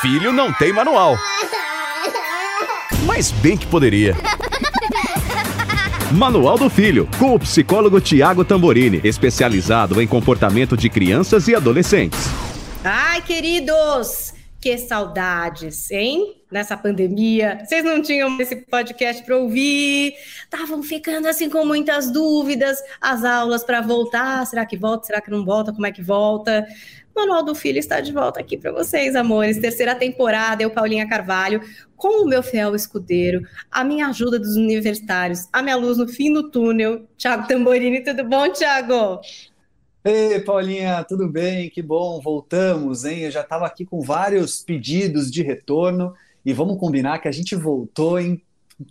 Filho não tem manual. Mas bem que poderia. Manual do Filho, com o psicólogo Tiago Tamborini, especializado em comportamento de crianças e adolescentes. Ai, queridos, que saudades, hein? Nessa pandemia, vocês não tinham esse podcast para ouvir, estavam ficando assim com muitas dúvidas, as aulas para voltar, será que volta, será que não volta, como é que volta? Manual do Filho está de volta aqui para vocês, amores. Terceira temporada, eu, Paulinha Carvalho, com o meu fiel escudeiro, a minha ajuda dos universitários, a minha luz no fim do túnel, Thiago Tamborini. Tudo bom, Thiago? Ei, Paulinha, tudo bem? Que bom, voltamos, hein? Eu já estava aqui com vários pedidos de retorno e vamos combinar que a gente voltou em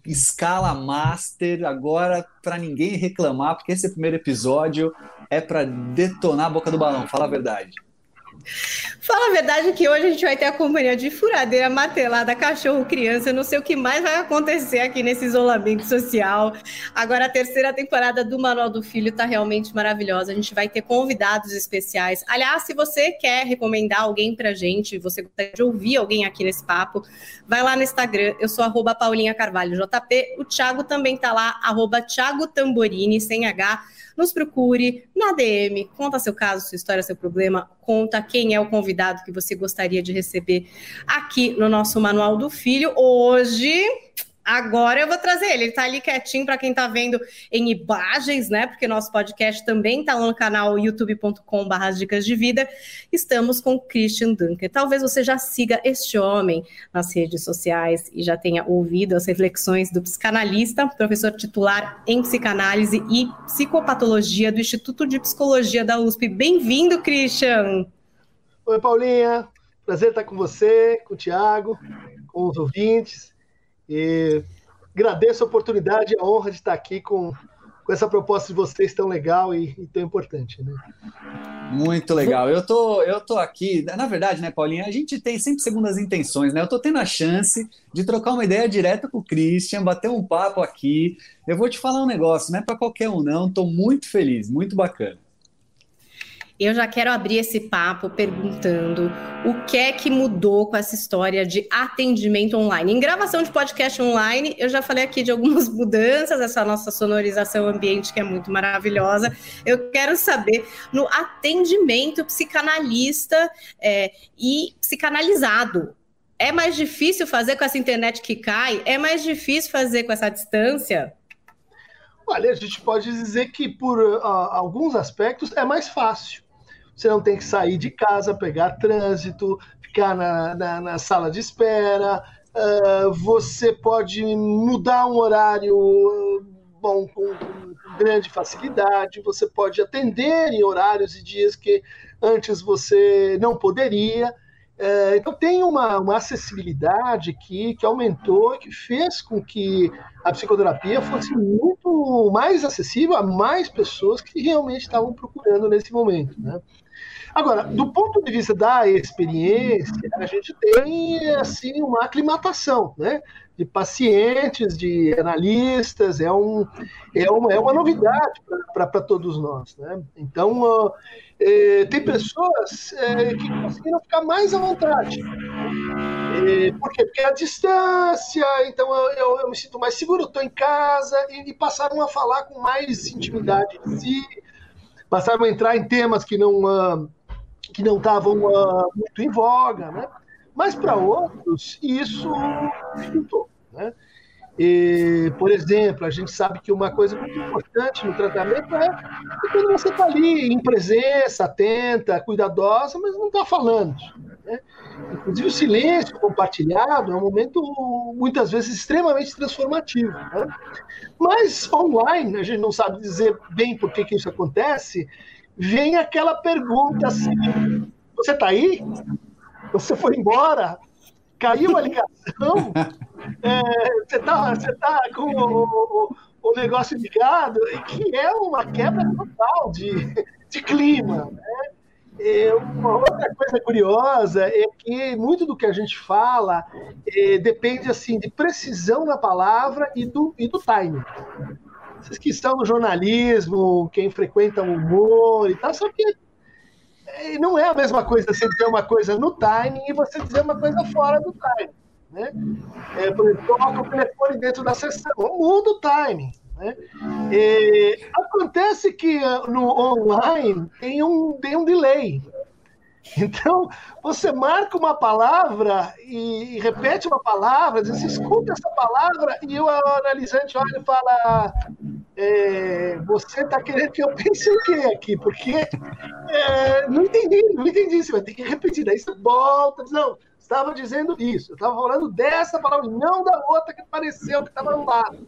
escala master agora para ninguém reclamar, porque esse primeiro episódio é para detonar a boca do balão, fala a verdade. Fala a verdade que hoje a gente vai ter a companhia de furadeira, matelada, cachorro, criança, não sei o que mais vai acontecer aqui nesse isolamento social. Agora a terceira temporada do Manual do Filho tá realmente maravilhosa. A gente vai ter convidados especiais. Aliás, se você quer recomendar alguém pra gente, você gostaria de ouvir alguém aqui nesse papo, vai lá no Instagram. Eu sou arroba Paulinha Carvalho JP. O Thiago também tá lá, arroba Thiago Tamborini, sem H nos procure na DM, conta seu caso, sua história, seu problema, conta quem é o convidado que você gostaria de receber aqui no nosso Manual do Filho. Hoje Agora eu vou trazer ele. Ele tá ali quietinho para quem tá vendo em imagens, né? Porque nosso podcast também tá lá no canal youtube.com/barra dicas de vida. Estamos com Christian Dunker. Talvez você já siga este homem nas redes sociais e já tenha ouvido as reflexões do psicanalista, professor titular em psicanálise e psicopatologia do Instituto de Psicologia da USP. Bem-vindo, Christian. Oi, Paulinha. Prazer estar com você, com o Tiago, com os ouvintes. E agradeço a oportunidade e a honra de estar aqui com, com essa proposta de vocês tão legal e, e, tão importante. Né? Muito legal. Eu tô, eu tô aqui, na verdade, né, Paulinha, a gente tem sempre segundas intenções, né? Eu tô tendo a chance de trocar uma ideia direta com o Christian, bater um papo aqui. Eu vou te falar um negócio, não é para qualquer um, não. Tô muito feliz, muito bacana. Eu já quero abrir esse papo perguntando o que é que mudou com essa história de atendimento online. Em gravação de podcast online, eu já falei aqui de algumas mudanças, essa nossa sonorização ambiente que é muito maravilhosa. Eu quero saber no atendimento psicanalista é, e psicanalizado. É mais difícil fazer com essa internet que cai? É mais difícil fazer com essa distância? Olha, a gente pode dizer que por uh, alguns aspectos é mais fácil você não tem que sair de casa, pegar trânsito, ficar na, na, na sala de espera, uh, você pode mudar um horário bom com, com grande facilidade, você pode atender em horários e dias que antes você não poderia. Uh, então tem uma, uma acessibilidade que, que aumentou, que fez com que a psicoterapia fosse muito mais acessível a mais pessoas que realmente estavam procurando nesse momento. Né? Agora, do ponto de vista da experiência, a gente tem assim uma aclimatação, né? De pacientes, de analistas, é, um, é, uma, é uma novidade para todos nós, né? Então, uh, tem pessoas é, que conseguiram ficar mais à vontade. É, por quê? Porque a distância, então eu, eu, eu me sinto mais seguro, estou em casa, e, e passaram a falar com mais intimidade de si, passaram a entrar em temas que não. Uh, que não estavam uh, muito em voga, né? Mas para outros isso dificultou, né? E, por exemplo, a gente sabe que uma coisa muito importante no tratamento é, quando você está ali em presença, atenta, cuidadosa, mas não está falando. Né? Inclusive, o silêncio compartilhado é um momento, muitas vezes, extremamente transformativo. Né? Mas online, a gente não sabe dizer bem por que, que isso acontece, vem aquela pergunta assim: você está aí? você foi embora, caiu a ligação, é, você está você tá com o, o, negócio ligado, que é uma quebra total de, de clima. Né? Uma outra coisa curiosa é que muito do que a gente fala é, depende assim de precisão na palavra e do, e do timing. Vocês que estão no jornalismo, quem frequenta o humor e tal, só que é, não é a mesma coisa você dizer uma coisa no timing e você dizer uma coisa fora do timing. Né? É, por exemplo, o telefone dentro da sessão, muda o timing. Né? E, acontece que uh, no online tem um, tem um delay. Então, você marca uma palavra e, e repete uma palavra, diz, escuta essa palavra, e o analisante olha e fala: é, Você está querendo que eu pense o quê aqui? Porque é, não entendi, não entendi. Você vai ter que repetir. Daí você volta, diz, não, estava dizendo isso, eu estava falando dessa palavra, não da outra que apareceu, que estava no lado.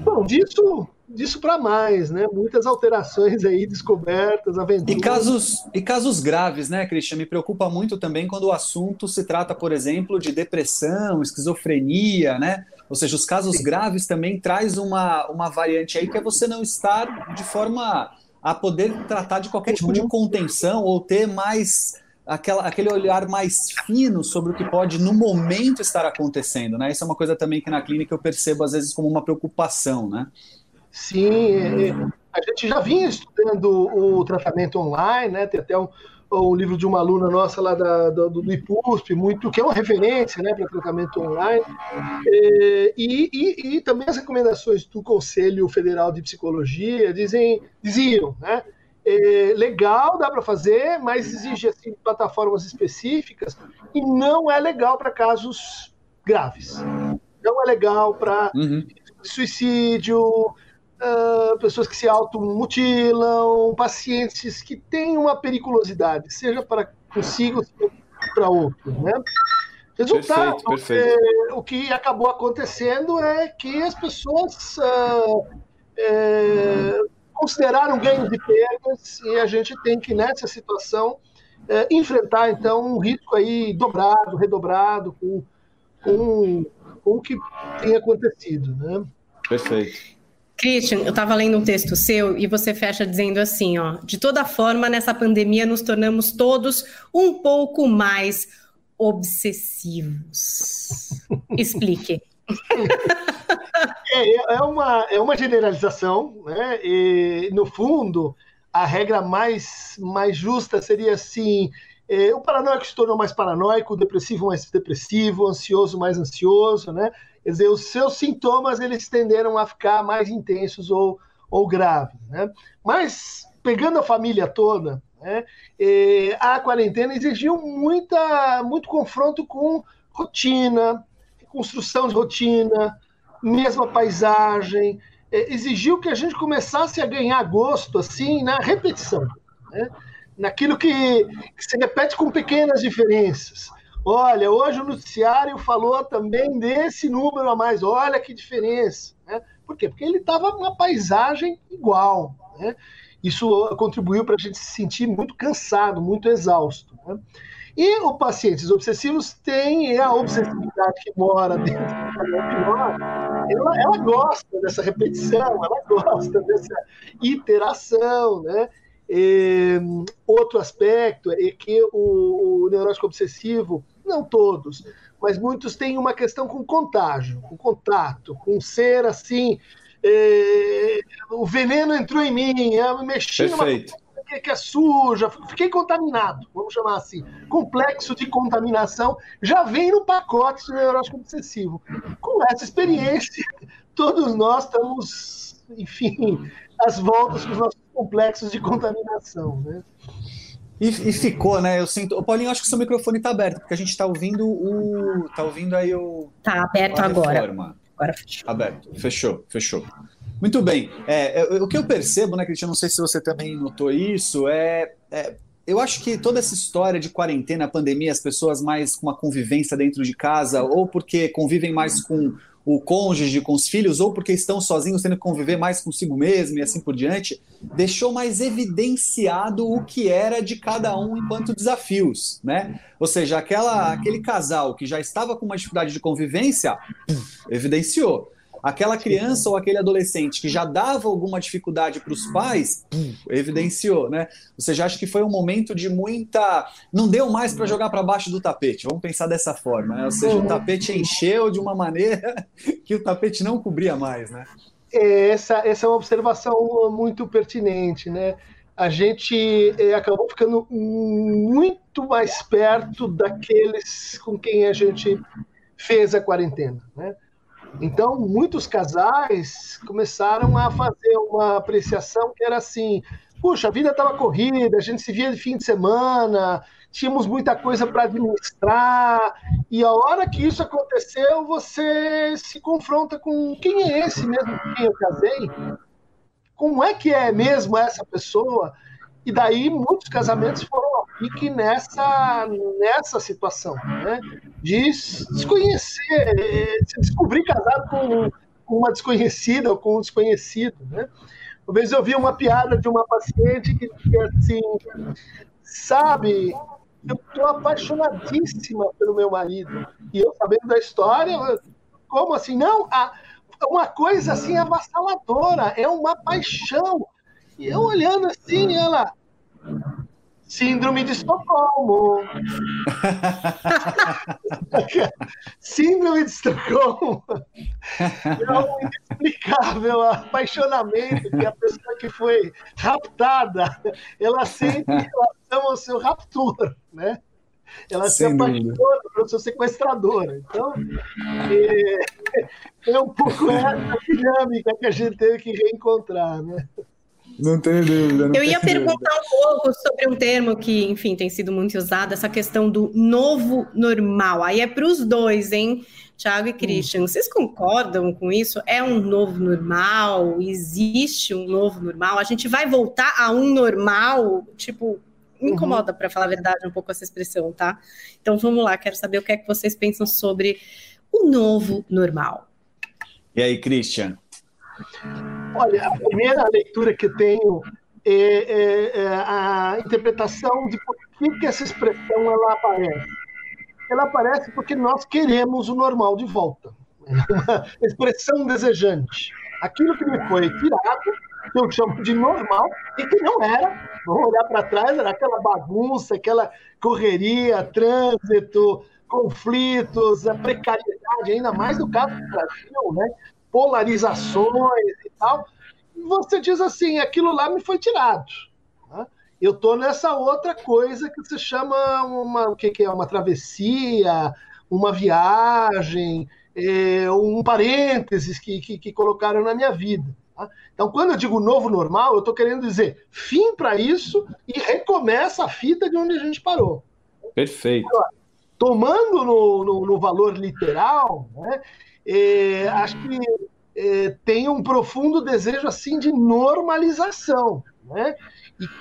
Bom, disso, disso para mais, né? Muitas alterações aí, descobertas, aventuras. E casos, e casos graves, né, Christian? Me preocupa muito também quando o assunto se trata, por exemplo, de depressão, esquizofrenia, né? Ou seja, os casos Sim. graves também traz uma, uma variante aí que é você não estar de forma a poder tratar de qualquer tipo de uhum. contenção ou ter mais aquela, aquele olhar mais fino sobre o que pode no momento estar acontecendo, né? Isso é uma coisa também que na clínica eu percebo às vezes como uma preocupação, né? Sim, a gente já vinha estudando o tratamento online, né? Tem até um, um livro de uma aluna nossa lá da, do, do IPUSP, muito, que é uma referência né, para tratamento online, é, e, e, e, também as recomendações do Conselho Federal de Psicologia dizem, diziam, né? é, legal, dá para fazer, mas exige assim, plataformas específicas e não é legal para casos graves. Não é legal para uhum. suicídio, uh, pessoas que se automutilam, pacientes que têm uma periculosidade, seja para consigo, seja para outro. Né? Resultado, perfeito, perfeito. É, o que acabou acontecendo é que as pessoas. Uh, é, consideraram ganho de perdas e a gente tem que, nessa situação, é, enfrentar, então, um risco aí dobrado, redobrado com, com, com o que tem acontecido. Né? Perfeito. Christian, eu estava lendo um texto seu e você fecha dizendo assim, ó, de toda forma, nessa pandemia nos tornamos todos um pouco mais obsessivos. Explique. É, é, uma, é uma generalização, né? E, no fundo, a regra mais, mais justa seria assim: é, o paranoico se tornou mais paranoico, o depressivo mais depressivo, o ansioso mais ansioso, né? Quer dizer, os seus sintomas eles tenderam a ficar mais intensos ou, ou graves, né? Mas, pegando a família toda, né, é, a quarentena exigiu muita, muito confronto com rotina, construção de rotina, mesma paisagem, é, exigiu que a gente começasse a ganhar gosto assim na repetição, né? naquilo que, que se repete com pequenas diferenças. Olha, hoje o noticiário falou também desse número a mais, olha que diferença. Né? Por quê? Porque ele estava numa paisagem igual. Né? Isso contribuiu para a gente se sentir muito cansado, muito exausto. Né? E os pacientes obsessivos têm a obsessividade que mora dentro da ela, ela gosta dessa repetição, ela gosta dessa iteração, né? E, outro aspecto é que o, o neurótico obsessivo, não todos, mas muitos têm uma questão com contágio, com contato, com ser assim, é, o veneno entrou em mim, eu mexi Perfeito. numa que é suja, fiquei contaminado, vamos chamar assim. Complexo de contaminação já vem no pacote do neurótico obsessivo. Com essa experiência, todos nós estamos, enfim, às voltas com os nossos complexos de contaminação, né? E, e, ficou, né? Eu sinto. O Paulinho, acho que seu microfone está aberto, porque a gente está ouvindo o. Tá ouvindo aí o. Tá aberto agora. Agora fechou. Aberto. Fechou, fechou. Muito bem. É, o que eu percebo, né, Cristiano, não sei se você também notou isso, é, é, eu acho que toda essa história de quarentena, pandemia, as pessoas mais com uma convivência dentro de casa, ou porque convivem mais com o cônjuge, com os filhos, ou porque estão sozinhos, tendo que conviver mais consigo mesmo e assim por diante, deixou mais evidenciado o que era de cada um enquanto desafios, né? Ou seja, aquela, aquele casal que já estava com uma dificuldade de convivência, evidenciou aquela criança ou aquele adolescente que já dava alguma dificuldade para os pais, evidenciou, né? Ou seja, acho que foi um momento de muita. Não deu mais para jogar para baixo do tapete, vamos pensar dessa forma, né? Ou seja, o tapete encheu de uma maneira que o tapete não cobria mais, né? Essa, essa é uma observação muito pertinente, né? A gente é, acabou ficando muito mais perto daqueles com quem a gente fez a quarentena, né? Então, muitos casais começaram a fazer uma apreciação que era assim: puxa, a vida estava corrida, a gente se via de fim de semana, tínhamos muita coisa para administrar, e a hora que isso aconteceu, você se confronta com quem é esse mesmo com quem eu casei? Como é que é mesmo essa pessoa? E daí muitos casamentos foram a pique nessa, nessa situação, né? De desconhecer, se descobrir casado com, uma desconhecida ou com um desconhecido, né? Uma vez eu vi uma piada de uma paciente que dizia assim, sabe, eu estou apaixonadíssima pelo meu marido. E eu sabendo da história, como assim? Não, a, uma coisa assim avassaladora, é uma paixão. E eu olhando assim, ela. Síndrome de Estocolmo. Síndrome de Estocolmo. É um inexplicável apaixonamento que a pessoa que foi raptada, ela sente em relação ao seu raptor, né? Ela Sem se apaixona pelo seu sequestrador. Então, é, é um pouco essa dinâmica que a gente teve que reencontrar, né? Não tenho dúvida. Não eu ia perguntar dúvida. um pouco sobre um termo que, enfim, tem sido muito usado, essa questão do novo normal. Aí é para os dois, hein? Tiago e Christian, hum. vocês concordam com isso? É um novo normal? Existe um novo normal? A gente vai voltar a um normal? Tipo, me uhum. incomoda, uhum. para falar a verdade, um pouco essa expressão, tá? Então vamos lá, quero saber o que é que vocês pensam sobre o novo normal. E aí, Christian? Olha, a primeira leitura que tenho é, é, é a interpretação de por que, que essa expressão ela aparece. Ela aparece porque nós queremos o normal de volta. É uma expressão desejante. Aquilo que me foi tirado, eu chamo de normal, e que não era, vamos olhar para trás, era aquela bagunça, aquela correria, trânsito, conflitos, a precariedade, ainda mais no caso do Brasil, né? Polarizações e tal, e você diz assim, aquilo lá me foi tirado. Né? Eu estou nessa outra coisa que se chama uma, o que, que é uma travessia, uma viagem, é, um parênteses que, que, que, colocaram na minha vida. Tá? Então, quando eu digo novo normal, eu estou querendo dizer fim para isso e recomeça a fita de onde a gente parou. Perfeito. tomando no, no, no valor literal, né, é, acho que é, tem um profundo desejo assim de normalização, né?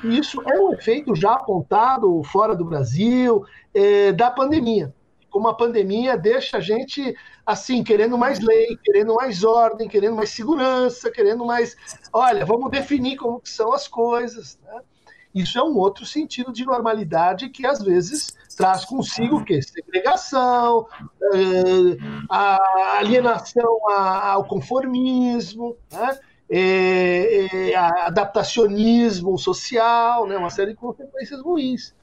E isso é um efeito já apontado fora do Brasil é, da pandemia. Como a pandemia deixa a gente assim querendo mais lei, querendo mais ordem, querendo mais segurança, querendo mais, olha, vamos definir como são as coisas. Né? Isso é um outro sentido de normalidade que às vezes traz consigo o quê? Segregação, eh, a alienação ao conformismo, né? é, é, adaptacionismo social, né? uma série de consequências ruins.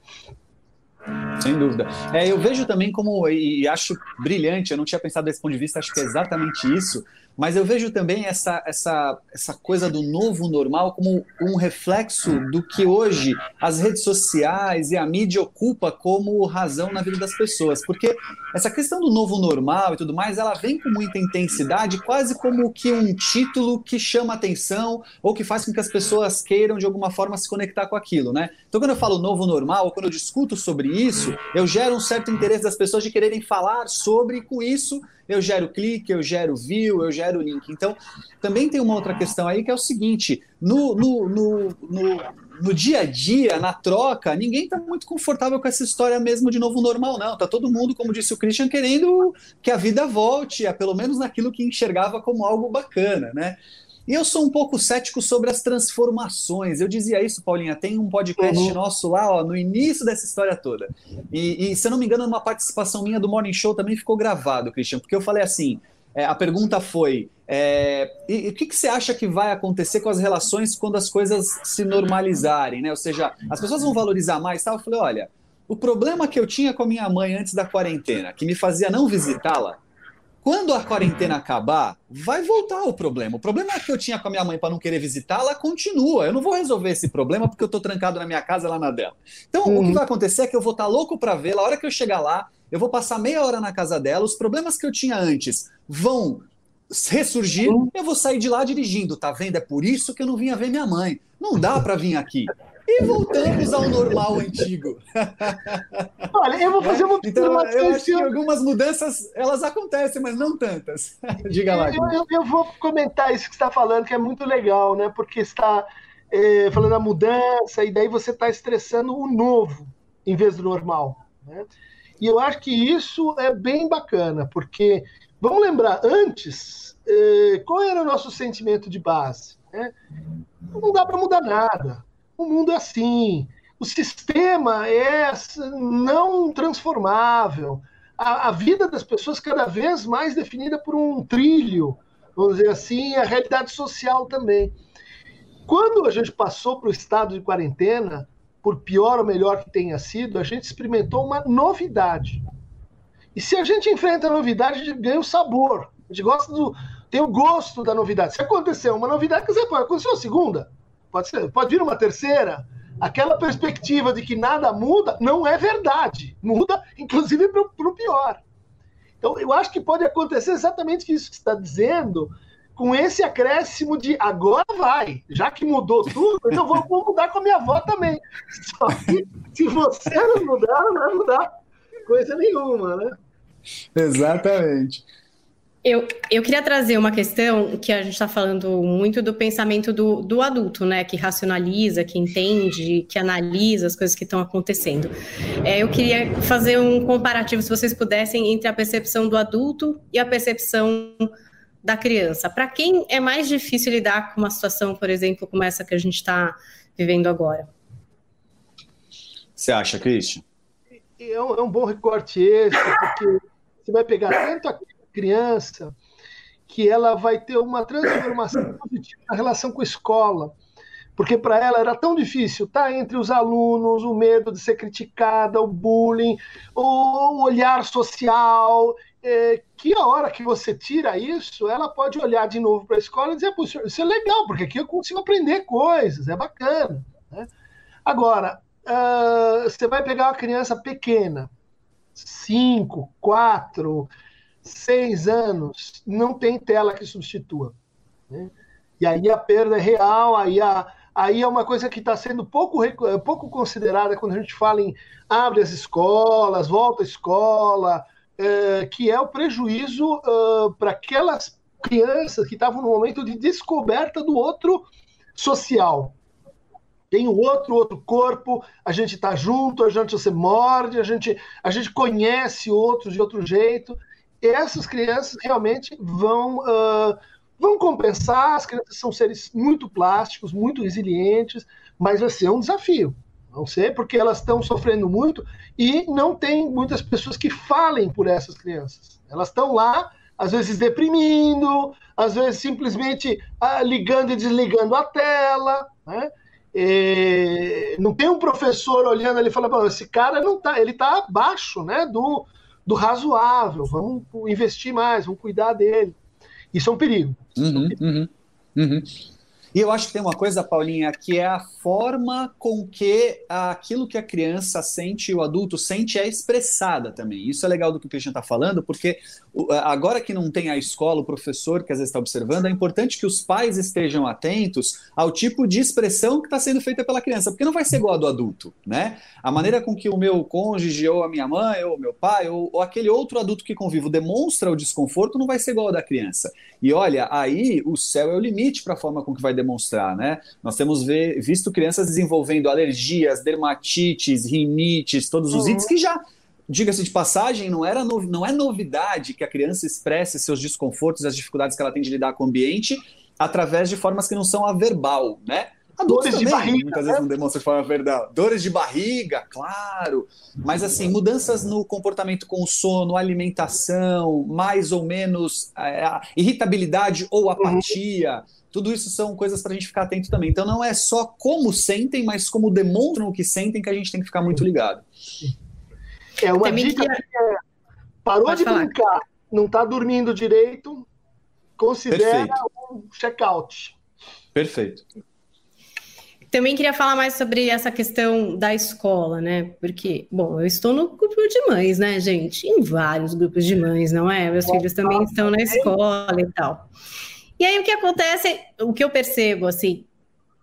Sem dúvida. É, eu vejo também como, e acho brilhante, eu não tinha pensado desse ponto de vista, acho que é exatamente isso, mas eu vejo também essa, essa, essa coisa do novo normal como um reflexo do que hoje as redes sociais e a mídia ocupa como razão na vida das pessoas. Porque essa questão do novo normal e tudo mais, ela vem com muita intensidade, quase como que um título que chama atenção ou que faz com que as pessoas queiram de alguma forma se conectar com aquilo, né? Então, quando eu falo novo normal, ou quando eu discuto sobre isso, eu gero um certo interesse das pessoas de quererem falar sobre, com isso eu gero clique, eu gero view, eu gero link. Então, também tem uma outra questão aí que é o seguinte: no, no, no, no, no dia a dia, na troca, ninguém está muito confortável com essa história mesmo de novo normal, não. Tá todo mundo, como disse o Christian, querendo que a vida volte, a pelo menos naquilo que enxergava como algo bacana, né? E eu sou um pouco cético sobre as transformações. Eu dizia isso, Paulinha, tem um podcast uhum. nosso lá, ó, no início dessa história toda. E, e, se eu não me engano, numa participação minha do Morning Show também ficou gravado, Christian, porque eu falei assim: é, a pergunta foi: é, e, o que, que, você acha que vai acontecer com as relações quando as coisas se normalizarem, né? Ou seja, as pessoas vão valorizar mais, tá? Eu falei, olha, o problema que eu tinha com a minha mãe antes da quarentena, que me fazia não visitá-la, quando a quarentena acabar, vai voltar o problema. O problema que eu tinha com a minha mãe para não querer visitá-la continua. Eu não vou resolver esse problema porque eu estou trancado na minha casa lá na dela. Então, uhum. o que uhum. vai acontecer é que eu vou estar tá louco para ver. A hora que eu chegar lá, eu vou passar meia hora na casa dela. Os problemas que eu tinha antes vão ressurgir. Eu vou sair de lá dirigindo. Tá vendo? É por isso que eu não vinha ver minha mãe. Não dá para vir aqui. E voltamos ao normal antigo. Olha, eu vou fazer uma Então, eu acho que algumas mudanças elas acontecem, mas não tantas. Diga lá. Eu, eu, eu, vou comentar isso que você está falando, que é muito legal, né? Porque está é, falando a mudança, e daí você está estressando o novo em vez do normal. Né? E eu acho que isso é bem bacana, porque vamos lembrar, antes, é, qual era o nosso sentimento de base? Né? Não dá para mudar nada o mundo é assim. O sistema é não transformável. A, a, vida das pessoas cada vez mais definida por um trilho, vamos dizer assim, a realidade social também. Quando a gente passou para o estado de quarentena, por pior ou melhor que tenha sido, a gente experimentou uma novidade. E se a gente enfrenta a novidade, a gente ganha o sabor. A gente gosta do. tem o gosto da novidade. Se aconteceu uma novidade, quer dizer, pode acontecer a segunda pode, ser, pode vir uma terceira. Aquela perspectiva de que nada muda não é verdade. Muda, inclusive, para o pior. Então, eu acho que pode acontecer exatamente isso que você está dizendo, com esse acréscimo de agora vai, já que mudou tudo, então vou, vou mudar com a minha avó também. Só que se você não mudar, não vai mudar coisa nenhuma, né? Exatamente. Eu, eu queria trazer uma questão que a gente está falando muito do pensamento do, do adulto, né? Que racionaliza, que entende, que analisa as coisas que estão acontecendo. É, eu queria fazer um comparativo, se vocês pudessem, entre a percepção do adulto e a percepção da criança. Para quem é mais difícil lidar com uma situação, por exemplo, como essa que a gente está vivendo agora? Você acha, Christian? É um, é um bom recorte esse, porque você vai pegar tanto a criança que ela vai ter uma transformação positiva na relação com a escola. Porque para ela era tão difícil estar tá entre os alunos, o medo de ser criticada, o bullying, o olhar social, é, que a hora que você tira isso, ela pode olhar de novo para a escola e dizer: isso é legal, porque aqui eu consigo aprender coisas, é bacana. Né? Agora, uh, você vai pegar uma criança pequena, cinco, quatro, seis anos, não tem tela que substitua. Né? E aí a perda é real, aí, a, aí é uma coisa que está sendo pouco, pouco considerada quando a gente fala em abre as escolas, volta à escola, é, que é o prejuízo para aquelas crianças que estavam no momento de descoberta do outro social. Tem o outro, outro corpo, a gente está junto, a gente se morde, a gente, a gente conhece outros de outro jeito essas crianças realmente vão, uh, vão compensar. As crianças são seres muito plásticos, muito resilientes, mas vai ser um desafio. Não sei, porque elas estão sofrendo muito e não tem muitas pessoas que falem por essas crianças. Elas estão lá, às vezes deprimindo, às vezes simplesmente ah, ligando e desligando a tela, né? E não tem um professor olhando ali e falando, esse cara não tá, ele está abaixo, né, do, do razoável, vamos investir mais, vamos cuidar dele. Isso é um perigo. Uhum, uhum, uhum. E eu acho que tem uma coisa, Paulinha, que é a forma com que aquilo que a criança sente e o adulto sente é expressada também. Isso é legal do que o Christian está falando, porque agora que não tem a escola, o professor que às vezes está observando, é importante que os pais estejam atentos ao tipo de expressão que está sendo feita pela criança, porque não vai ser igual a do adulto, né? A maneira com que o meu cônjuge, ou a minha mãe, ou meu pai, ou, ou aquele outro adulto que convivo demonstra o desconforto não vai ser igual ao da criança. E olha, aí o céu é o limite para a forma com que vai demonstrar, né? Nós temos ver, visto crianças desenvolvendo alergias, dermatites, rinites, todos os uhum. itens que já diga-se de passagem, não, era no, não é novidade que a criança expresse seus desconfortos e as dificuldades que ela tem de lidar com o ambiente através de formas que não são a verbal, né? Adultos Dores também, de barriga, muitas né? vezes não demonstram de forma verbal. Dores de barriga, claro. Mas, assim, mudanças no comportamento com o sono, alimentação, mais ou menos é, irritabilidade ou apatia. Uhum. Tudo isso são coisas para a gente ficar atento também. Então, não é só como sentem, mas como demonstram o que sentem que a gente tem que ficar muito ligado. É uma Também dica que... é, parou Pode de falar. brincar, não está dormindo direito, considera Perfeito. um check-out. Perfeito. Também queria falar mais sobre essa questão da escola, né? Porque, bom, eu estou no grupo de mães, né, gente? Em vários grupos de mães, não é? Meus filhos também estão na escola e tal. E aí o que acontece, o que eu percebo, assim,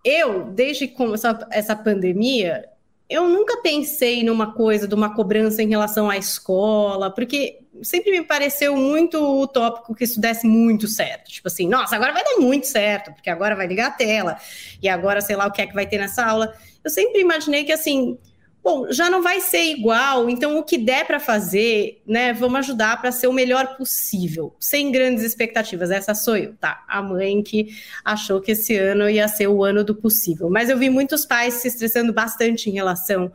eu, desde começou essa pandemia, eu nunca pensei numa coisa de uma cobrança em relação à escola, porque sempre me pareceu muito utópico que isso desse muito certo. Tipo assim, nossa, agora vai dar muito certo, porque agora vai ligar a tela, e agora sei lá o que é que vai ter nessa aula. Eu sempre imaginei que assim, bom, já não vai ser igual, então o que der para fazer, né, vamos ajudar para ser o melhor possível, sem grandes expectativas. Essa sou eu, tá? A mãe que achou que esse ano ia ser o ano do possível. Mas eu vi muitos pais se estressando bastante em relação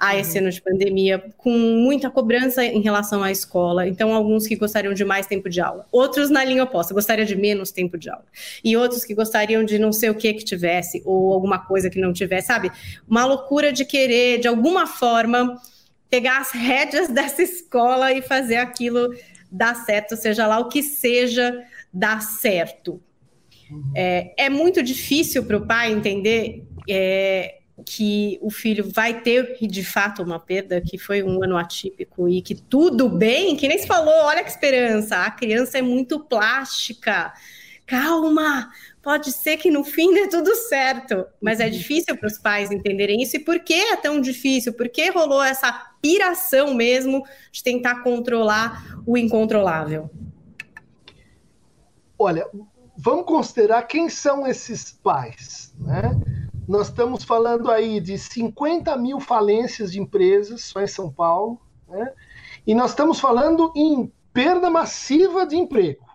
a esse ano de pandemia, com muita cobrança em relação à escola. Então, alguns que gostariam de mais tempo de aula, outros na linha oposta, gostaria de menos tempo de aula, e outros que gostariam de não sei o que que tivesse, ou alguma coisa que não tivesse, sabe? Uma loucura de querer, de alguma forma, pegar as rédeas dessa escola e fazer aquilo dar certo, seja lá o que seja dar certo. É, é muito difícil para o pai entender é, que o filho vai ter de fato uma perda, que foi um ano atípico e que tudo bem, que nem se falou, olha que esperança, a criança é muito plástica. Calma, pode ser que no fim dê tudo certo, mas é difícil para os pais entenderem isso. E por que é tão difícil? Por que rolou essa piração mesmo de tentar controlar o incontrolável? Olha, vamos considerar quem são esses pais, né? Nós estamos falando aí de 50 mil falências de empresas só em São Paulo, né? e nós estamos falando em perda massiva de emprego.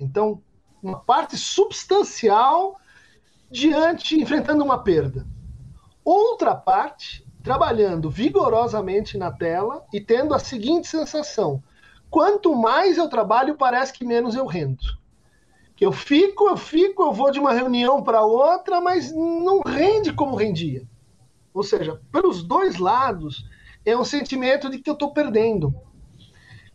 Então, uma parte substancial diante, enfrentando uma perda. Outra parte, trabalhando vigorosamente na tela e tendo a seguinte sensação: quanto mais eu trabalho, parece que menos eu rendo eu fico, eu fico, eu vou de uma reunião para outra, mas não rende como rendia. Ou seja, pelos dois lados, é um sentimento de que eu estou perdendo.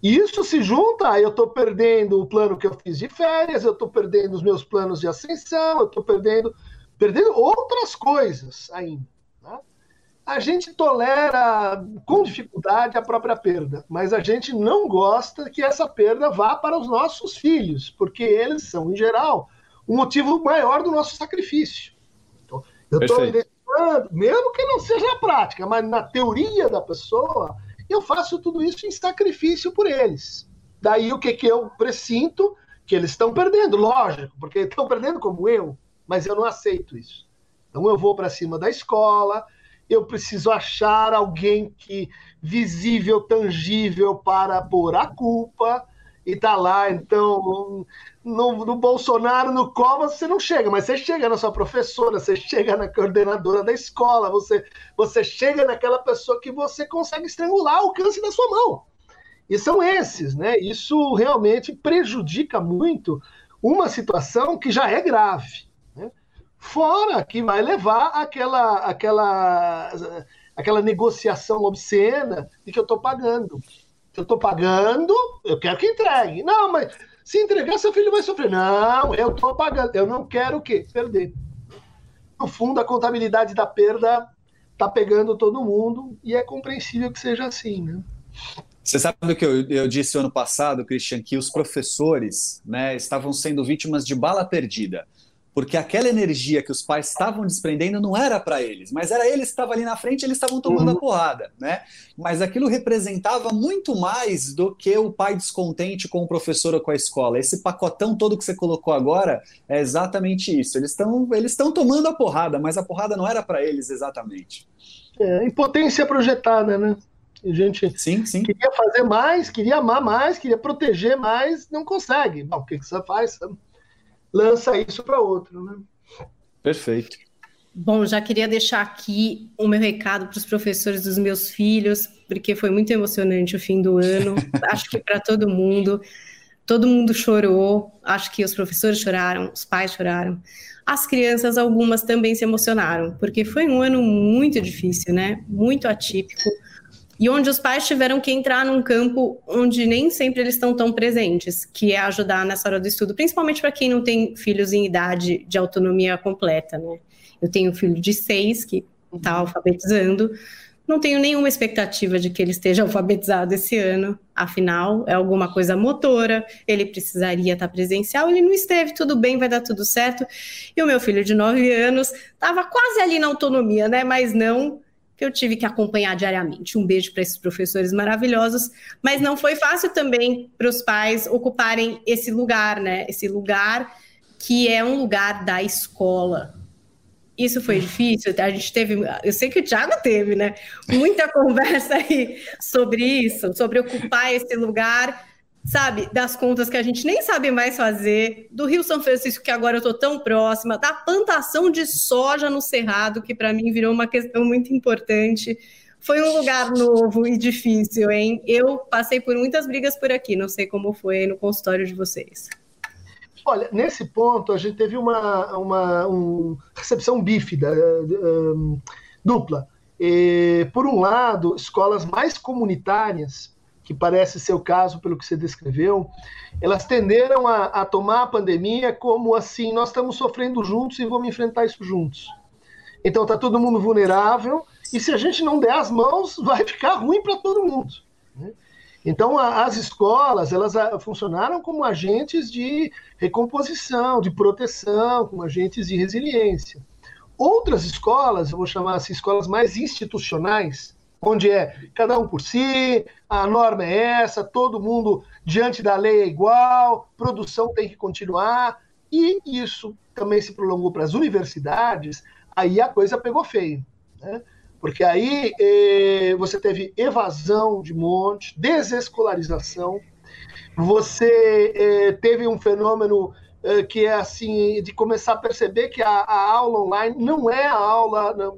E isso se junta eu estou perdendo o plano que eu fiz de férias, eu estou perdendo os meus planos de ascensão, eu estou perdendo, perdendo outras coisas ainda a gente tolera com dificuldade a própria perda, mas a gente não gosta que essa perda vá para os nossos filhos, porque eles são, em geral, o motivo maior do nosso sacrifício. Então, eu estou identificando, mesmo que não seja a prática, mas na teoria da pessoa, eu faço tudo isso em sacrifício por eles. Daí o que, que eu presinto? Que eles estão perdendo, lógico, porque estão perdendo como eu, mas eu não aceito isso. Então eu vou para cima da escola, eu preciso achar alguém que visível, tangível para pôr a culpa e tá lá. Então, no, no, Bolsonaro, no Covas, você não chega, mas você chega na sua professora, você chega na coordenadora da escola, você, você chega naquela pessoa que você consegue estrangular o alcance da sua mão. E são esses, né? Isso realmente prejudica muito uma situação que já é grave. Fora que vai levar aquela, aquela, aquela negociação obscena de que eu estou pagando. Eu estou pagando, eu quero que entregue. Não, mas se entregar, seu filho vai sofrer. Não, eu estou pagando. Eu não quero o quê? Perder. no fundo, a contabilidade da perda está pegando todo mundo e é compreensível que seja assim, né? Você sabe o que eu, eu, disse ano passado, Christian, que os professores né, estavam sendo vítimas de bala perdida porque aquela energia que os pais estavam desprendendo não era para eles, mas era eles que estavam ali na frente, eles estavam tomando uhum. a porrada, né? Mas aquilo representava muito mais do que o pai descontente com o professor ou com a escola. Esse pacotão todo que você colocou agora é exatamente isso. Eles estão eles estão tomando a porrada, mas a porrada não era para eles exatamente. É, impotência projetada, né? A gente sim, sim. queria fazer mais, queria amar mais, queria proteger mais, não consegue. Bom, o que, que você faz? Lança isso para outro. Né? Perfeito. Bom, já queria deixar aqui o meu recado para os professores dos meus filhos, porque foi muito emocionante o fim do ano. acho que para todo mundo. Todo mundo chorou. Acho que os professores choraram, os pais choraram. As crianças, algumas também se emocionaram, porque foi um ano muito difícil, né? Muito atípico e onde os pais tiveram que entrar num campo onde nem sempre eles estão tão presentes, que é ajudar nessa hora do estudo, principalmente para quem não tem filhos em idade de autonomia completa, né? Eu tenho um filho de seis que está alfabetizando, não tenho nenhuma expectativa de que ele esteja alfabetizado esse ano, afinal, é alguma coisa motora, ele precisaria estar presencial, ele não esteve, tudo bem, vai dar tudo certo. E o meu filho de nove anos estava quase ali na autonomia, né? Mas não que eu tive que acompanhar diariamente. Um beijo para esses professores maravilhosos, mas não foi fácil também para os pais ocuparem esse lugar, né? Esse lugar que é um lugar da escola. Isso foi difícil. A gente teve, eu sei que o Thiago teve, né? Muita conversa aí sobre isso, sobre ocupar esse lugar sabe, das contas que a gente nem sabe mais fazer, do Rio São Francisco, que agora eu estou tão próxima, da plantação de soja no Cerrado, que para mim virou uma questão muito importante. Foi um lugar novo e difícil, hein? Eu passei por muitas brigas por aqui, não sei como foi no consultório de vocês. Olha, nesse ponto a gente teve uma, uma um, recepção bífida, um, dupla. E, por um lado, escolas mais comunitárias que parece ser o caso pelo que você descreveu, elas tenderam a, a tomar a pandemia como assim, nós estamos sofrendo juntos e vamos enfrentar isso juntos. Então está todo mundo vulnerável e se a gente não der as mãos, vai ficar ruim para todo mundo. Né? Então a, as escolas elas a, funcionaram como agentes de recomposição, de proteção, como agentes de resiliência. Outras escolas, eu vou chamar assim, escolas mais institucionais, onde é cada um por si, a norma é essa, todo mundo diante da lei é igual, produção tem que continuar, e isso também se prolongou para as universidades, aí a coisa pegou feio, né? Porque aí eh, você teve evasão de monte, desescolarização, você eh, teve um fenômeno eh, que é assim, de começar a perceber que a, a aula online não é a aula não,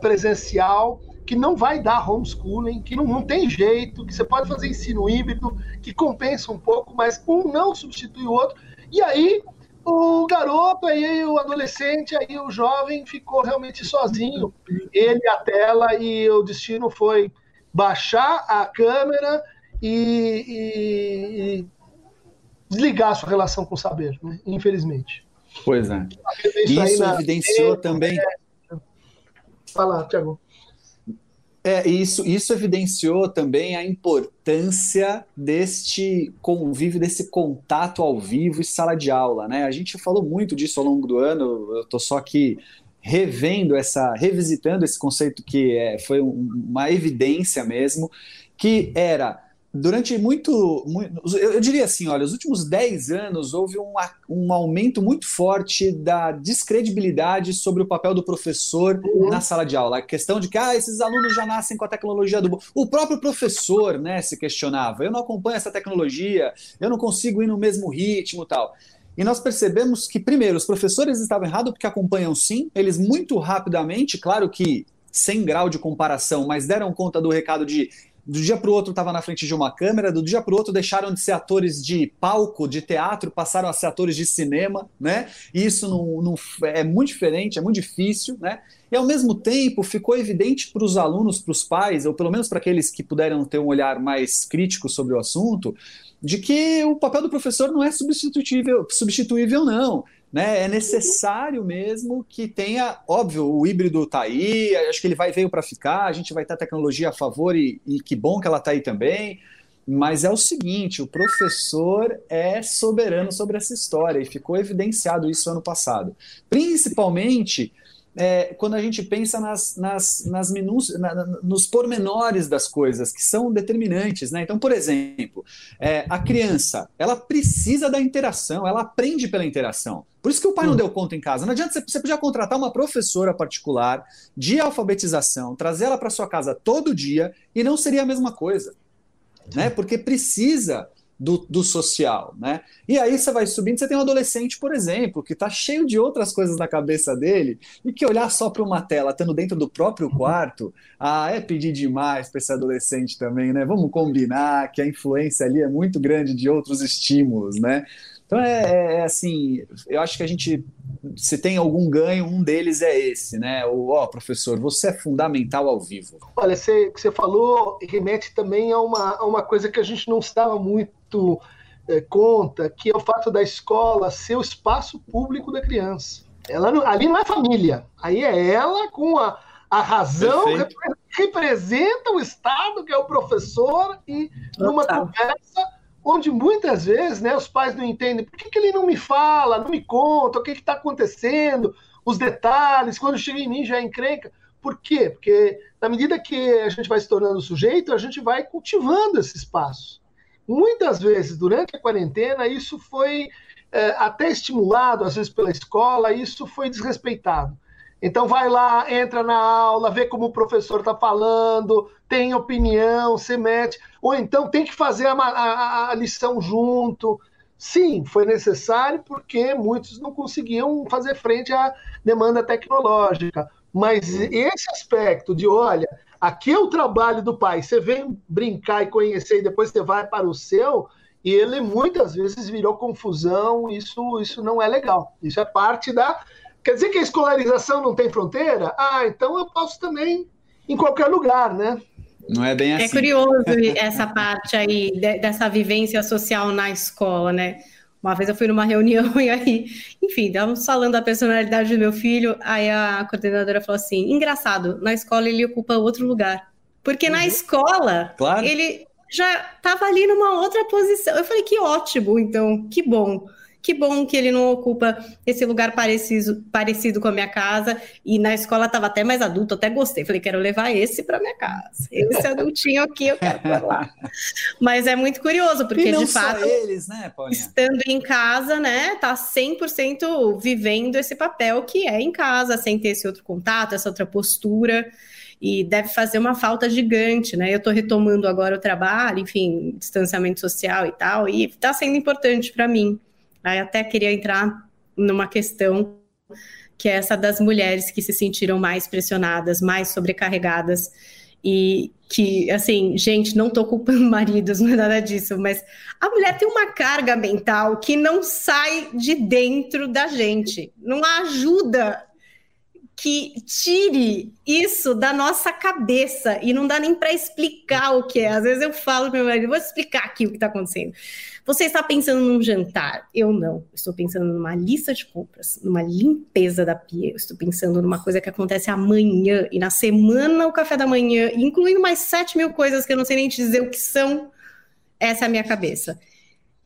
presencial, que não vai dar homeschooling, que não, não tem jeito, que você pode fazer ensino híbrido, que compensa um pouco, mas um não substitui o outro. E aí o garoto, aí o adolescente, aí o jovem ficou realmente sozinho. Ele, a tela, e o destino foi baixar a câmera e, e, e desligar a sua relação com o saber, né? infelizmente. Pois é. Isso, evidenciou também. É... Fala, Tiago. É, isso, isso evidenciou também a importância deste convívio, desse contato ao vivo e sala de aula, né? A gente falou muito disso ao longo do ano, eu estou só aqui revendo essa, revisitando esse conceito que é, foi uma evidência mesmo, que era durante muito, muito, eu diria assim, olha, os últimos 10 anos houve um, um aumento muito forte da descredibilidade sobre o papel do professor uhum. na sala de aula. A questão de que ah, esses alunos já nascem com a tecnologia do. O próprio professor né, se questionava: eu não acompanho essa tecnologia, eu não consigo ir no mesmo ritmo tal. E nós percebemos que, primeiro, os professores estavam errados porque acompanham sim, eles muito rapidamente, claro que sem grau de comparação, mas deram conta do recado de do dia para o outro estava na frente de uma câmera, do dia para o outro deixaram de ser atores de palco, de teatro, passaram a ser atores de cinema, né? E isso não, não é muito diferente, é muito difícil, né? E ao mesmo tempo ficou evidente para os alunos, para os pais, ou pelo menos para aqueles que puderam ter um olhar mais crítico sobre o assunto, de que o papel do professor não é substituível, substituível não. Né? É necessário mesmo que tenha, óbvio, o híbrido está aí, acho que ele vai veio para ficar, a gente vai ter a tecnologia a favor e, e que bom que ela está aí também. Mas é o seguinte: o professor é soberano sobre essa história e ficou evidenciado isso ano passado. Principalmente é, quando a gente pensa nas, nas, nas minúcias, na, nos pormenores das coisas que são determinantes. Né? Então, por exemplo, é, a criança ela precisa da interação, ela aprende pela interação. Por isso que o pai não deu conta em casa. Não adianta você, você podia contratar uma professora particular de alfabetização, trazer ela para sua casa todo dia e não seria a mesma coisa. Né? Porque precisa do, do social, né? E aí você vai subindo, você tem um adolescente, por exemplo, que está cheio de outras coisas na cabeça dele e que olhar só para uma tela, estando dentro do próprio quarto, ah, é pedir demais para esse adolescente também, né? Vamos combinar que a influência ali é muito grande de outros estímulos, né? Então é, é, é, assim, eu acho que a gente, se tem algum ganho, um deles é esse, né? O ó, professor, você é fundamental ao vivo. Olha, você, que você falou remete também a uma, a uma coisa que a gente não estava muito é, conta, que é o fato da escola ser o espaço público da criança. Ela não, ali não é família, aí é ela com a, a razão rep, representa o Estado, que é o professor, e numa conversa onde muitas vezes né, os pais não entendem por que, que ele não me fala, não me conta o que está acontecendo, os detalhes, quando chega em mim já é encrenca. Por quê? Porque na medida que a gente vai se tornando sujeito, a gente vai cultivando esse espaço. Muitas vezes, durante a quarentena, isso foi é, até estimulado, às vezes pela escola, isso foi desrespeitado. Então vai lá, entra na aula, vê como o professor está falando, tem opinião, se mete, ou então tem que fazer a, a, a, lição junto. Sim, foi necessário porque muitos não conseguiam fazer frente à demanda tecnológica. Mas esse aspecto de, olha, aqui é o trabalho do pai, você vem brincar e conhecer e depois você vai para o seu, e ele muitas vezes virou confusão, isso, isso não é legal. Isso é parte da Quer dizer que a escolarização não tem fronteira? Ah, então eu posso também em qualquer lugar, né? Não é bem é assim. É curioso essa parte aí dessa vivência social na escola, né? Uma vez eu fui numa reunião e aí, enfim, estávamos falando da personalidade do meu filho, aí a coordenadora falou assim: engraçado, na escola ele ocupa outro lugar. Porque uhum. na escola, claro. ele já estava ali numa outra posição. Eu falei, que ótimo, então, que bom. Que bom que ele não ocupa esse lugar parecido, parecido com a minha casa. E na escola estava até mais adulto, até gostei. Falei, quero levar esse para minha casa. Esse adultinho aqui eu quero para lá. Mas é muito curioso, porque de fato, eles, né, estando em casa, né, tá 100% vivendo esse papel que é em casa, sem ter esse outro contato, essa outra postura e deve fazer uma falta gigante, né? Eu estou retomando agora o trabalho, enfim, distanciamento social e tal, e está sendo importante para mim. Aí até queria entrar numa questão que é essa das mulheres que se sentiram mais pressionadas, mais sobrecarregadas e que, assim, gente, não tô culpando maridos, não é nada disso, mas a mulher tem uma carga mental que não sai de dentro da gente, não ajuda que tire isso da nossa cabeça e não dá nem para explicar o que é. Às vezes eu falo meu marido, vou explicar aqui o que está acontecendo. Você está pensando num jantar? Eu não. Estou pensando numa lista de compras, numa limpeza da pia. Estou pensando numa coisa que acontece amanhã e na semana o café da manhã, incluindo mais sete mil coisas que eu não sei nem te dizer o que são. Essa é a minha cabeça.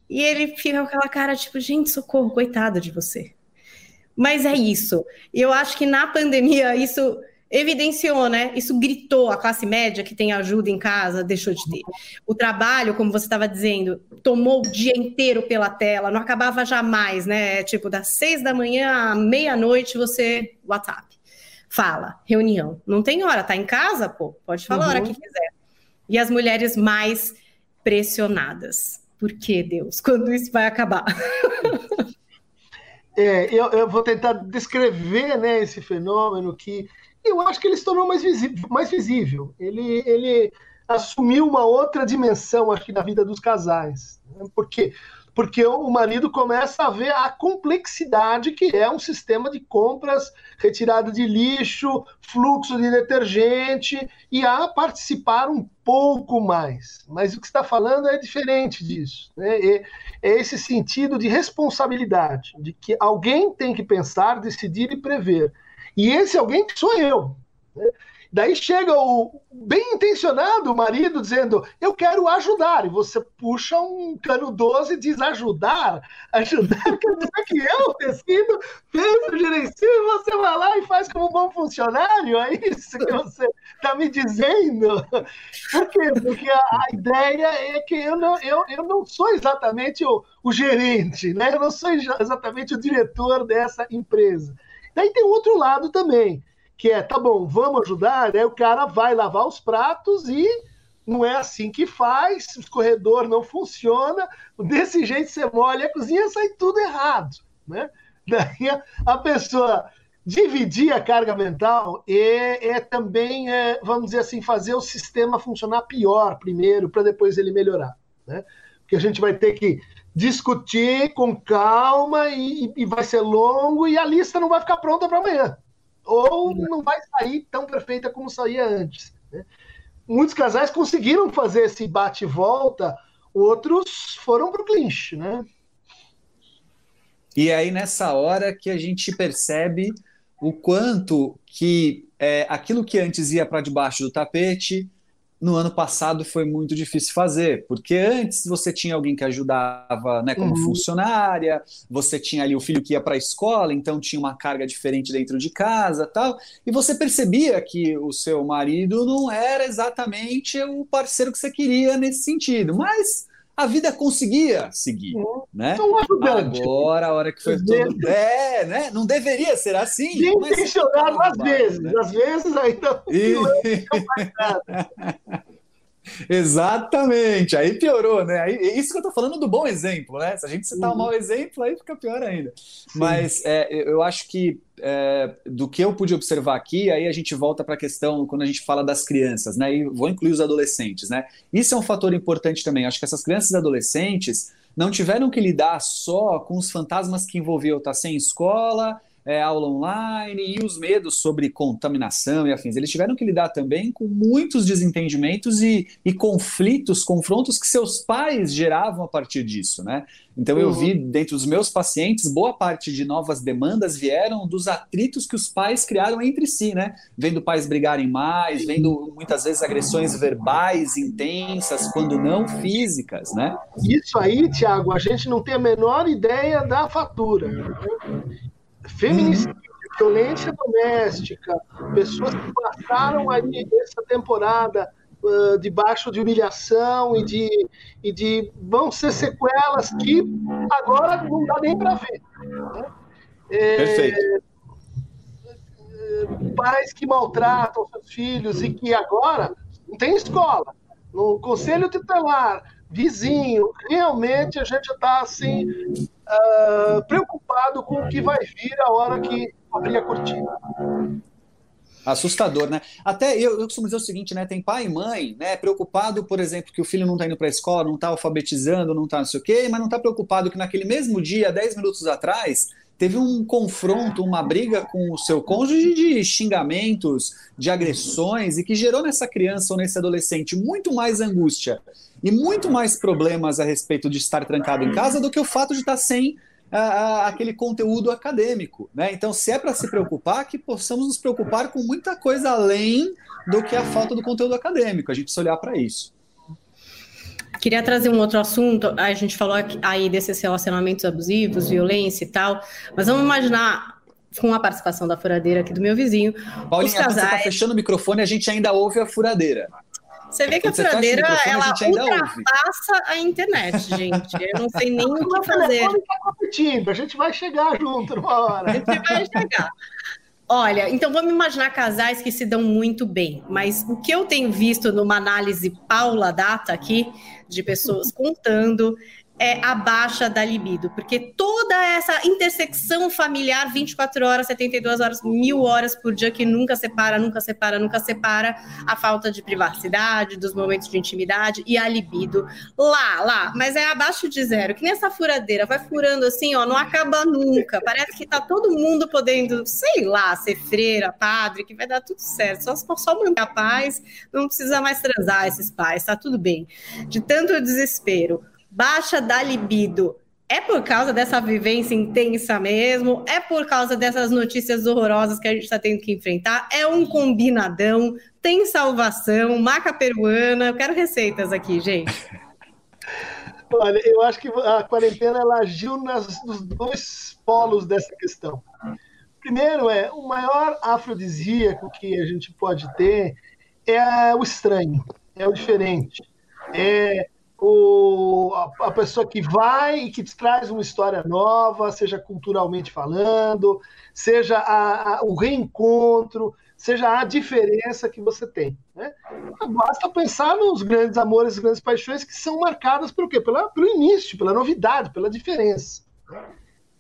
E ele fica com aquela cara tipo, gente, socorro, coitada de você. Mas é isso. E eu acho que na pandemia isso evidenciou, né? Isso gritou a classe média que tem ajuda em casa, deixou de ter. O trabalho, como você estava dizendo, tomou o dia inteiro pela tela, não acabava jamais, né? Tipo, das seis da manhã à meia-noite, você WhatsApp. Fala, reunião. Não tem hora, tá em casa, pô, pode falar uhum. a hora que quiser. E as mulheres mais pressionadas. Por que, Deus? Quando isso vai acabar? É, eu, eu, vou tentar descrever né, esse fenômeno que eu acho que ele se tornou mais visível. Mais visível. Ele, ele assumiu uma outra dimensão, acho que, na vida dos casais. Né? Porque porque o marido começa a ver a complexidade que é um sistema de compras, retirada de lixo, fluxo de detergente e a participar um pouco mais. Mas o que está falando é diferente disso. Né? É, esse sentido de responsabilidade, de que alguém tem que pensar, decidir e prever. E esse alguém sou eu. Né? Daí chega o bem intencionado marido dizendo: Eu quero ajudar. E você puxa um cano 12 e diz: Ajudar? Ajudar quer dizer que eu decido, penso, gerencio e você vai lá e faz como um bom funcionário? É isso que você está me dizendo? Por quê? Porque a, a, ideia é que eu não, eu, eu não sou exatamente o, o gerente, né? eu não sou exatamente o diretor dessa empresa. Daí tem outro lado também que é, tá bom, vamos ajudar, né? O cara vai lavar os pratos e não é assim que faz, o escorredor não funciona, desse jeito você molha a cozinha, sai tudo errado, né? Daí a, pessoa dividir a carga mental é, é também, é, vamos dizer assim, fazer o sistema funcionar pior primeiro, para depois ele melhorar, né? Porque a gente vai ter que discutir com calma e, e vai ser longo e a lista não vai ficar pronta para amanhã ou não vai sair tão perfeita como saía antes. Né? Muitos casais conseguiram fazer esse bate-volta, outros foram para o clinch, né? E aí nessa hora que a gente percebe o quanto que é, aquilo que antes ia para debaixo do tapete no ano passado foi muito difícil fazer, porque antes você tinha alguém que ajudava né, como uhum. funcionária, você tinha ali o filho que ia para a escola, então tinha uma carga diferente dentro de casa tal, e você percebia que o seu marido não era exatamente o parceiro que você queria nesse sentido, mas a vida conseguia seguir, uhum. né? Agora, a hora que foi tudo... É, né? Não deveria ser assim. Bem intencionado às vezes. Né? Às vezes ainda e... Exatamente, aí piorou, né? Aí, é isso que eu tô falando do bom exemplo, né? Se a gente citar uhum. um mau exemplo, aí fica pior ainda. Sim. Mas é, eu acho que é, do que eu pude observar aqui, aí a gente volta para a questão quando a gente fala das crianças, né? E vou incluir os adolescentes, né? Isso é um fator importante também. Acho que essas crianças e adolescentes não tiveram que lidar só com os fantasmas que envolviam estar sem escola é, aula online e os medos sobre contaminação e afins. Eles tiveram que lidar também com muitos desentendimentos e, e conflitos, confrontos que seus pais geravam a partir disso, né? Então eu vi uhum. dentro dos meus pacientes, boa parte de novas demandas vieram dos atritos que os pais criaram entre si, né? Vendo pais brigarem mais, vendo muitas vezes agressões verbais intensas, quando não físicas, né? Isso aí, Tiago, a gente não tem a menor ideia da fatura feminicídio, violência doméstica, pessoas que passaram aí essa temporada uh, debaixo de humilhação e de, e de vão ser sequelas que agora não dá nem para ver. Né? É, Perfeito. Pais que maltratam seus filhos e que agora não tem escola. No conselho tutelar, vizinho, realmente a gente está assim uh, preocupado com o que vai vir a hora que abrir a cortina. Assustador, né? Até eu, eu costumo dizer o seguinte, né? Tem pai e mãe, né? Preocupado, por exemplo, que o filho não está indo para a escola, não está alfabetizando, não está não sei o quê, mas não está preocupado que naquele mesmo dia, 10 minutos atrás, teve um confronto, uma briga com o seu cônjuge de xingamentos, de agressões, e que gerou nessa criança ou nesse adolescente muito mais angústia e muito mais problemas a respeito de estar trancado em casa do que o fato de estar sem aquele conteúdo acadêmico. Né? Então, se é para se preocupar, que possamos nos preocupar com muita coisa além do que a falta do conteúdo acadêmico. A gente precisa olhar para isso. Queria trazer um outro assunto. A gente falou aí desses relacionamentos abusivos, violência e tal, mas vamos imaginar com a participação da furadeira aqui do meu vizinho. Paulinha, casais... você está fechando o microfone, a gente ainda ouve a furadeira. Você vê que Quando a furadeira ela a ultrapassa a internet, gente. Eu não sei nem o que fazer. Tá a gente vai chegar junto numa hora. A gente vai chegar. Olha, então vamos imaginar casais que se dão muito bem, mas o que eu tenho visto numa análise Paula Data aqui, de pessoas contando, é a baixa da libido, porque toda essa intersecção familiar, 24 horas, 72 horas, mil horas por dia, que nunca separa, nunca separa, nunca separa, a falta de privacidade, dos momentos de intimidade e a libido. Lá, lá, mas é abaixo de zero, que nessa furadeira vai furando assim, ó, não acaba nunca, parece que tá todo mundo podendo, sei lá, ser freira, padre, que vai dar tudo certo, só, só manter a paz, não precisa mais transar esses pais, tá tudo bem. De tanto desespero baixa da libido é por causa dessa vivência intensa mesmo? É por causa dessas notícias horrorosas que a gente está tendo que enfrentar? É um combinadão? Tem salvação? Maca peruana? Eu quero receitas aqui, gente. Olha, eu acho que a quarentena ela agiu nas, nos dois polos dessa questão. Primeiro é o maior afrodisíaco que a gente pode ter é o estranho, é o diferente, é o, a, a, pessoa que vai e que traz uma história nova, seja culturalmente falando, seja a, a, o reencontro, seja a diferença que você tem. Né? Basta pensar nos grandes amores, grandes paixões que são marcadas pelo quê? Pela, pelo início, pela novidade, pela diferença.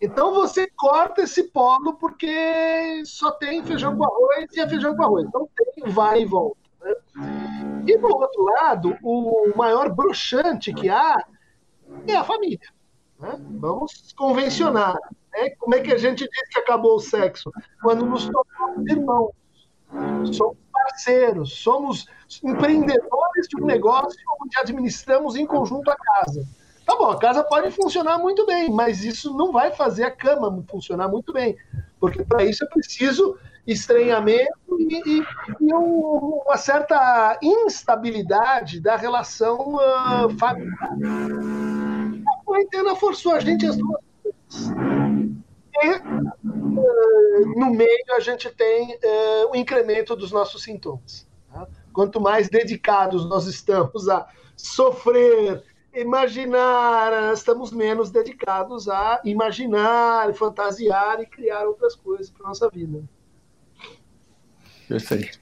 Então você corta esse polo porque só tem feijão com arroz e é feijão com arroz. Não tem vai e volta. E do outro lado, o maior bruxante que há é a família. Né? Vamos convencionar. Né? Como é que a gente diz que acabou o sexo? Quando nos tornamos irmãos, somos parceiros, somos empreendedores de um negócio onde administramos em conjunto a casa. Tá bom, a casa pode funcionar muito bem, mas isso não vai fazer a cama funcionar muito bem, porque para isso é preciso estranhamento e, e, e uma certa instabilidade da relação uh, familiar. A quarentena forçou a gente as duas coisas. E uh, no meio a gente tem uh, o incremento dos nossos sintomas. Tá? Quanto mais dedicados nós estamos a sofrer, imaginar, estamos menos dedicados a imaginar, fantasiar e criar outras coisas para nossa vida. Perfeito.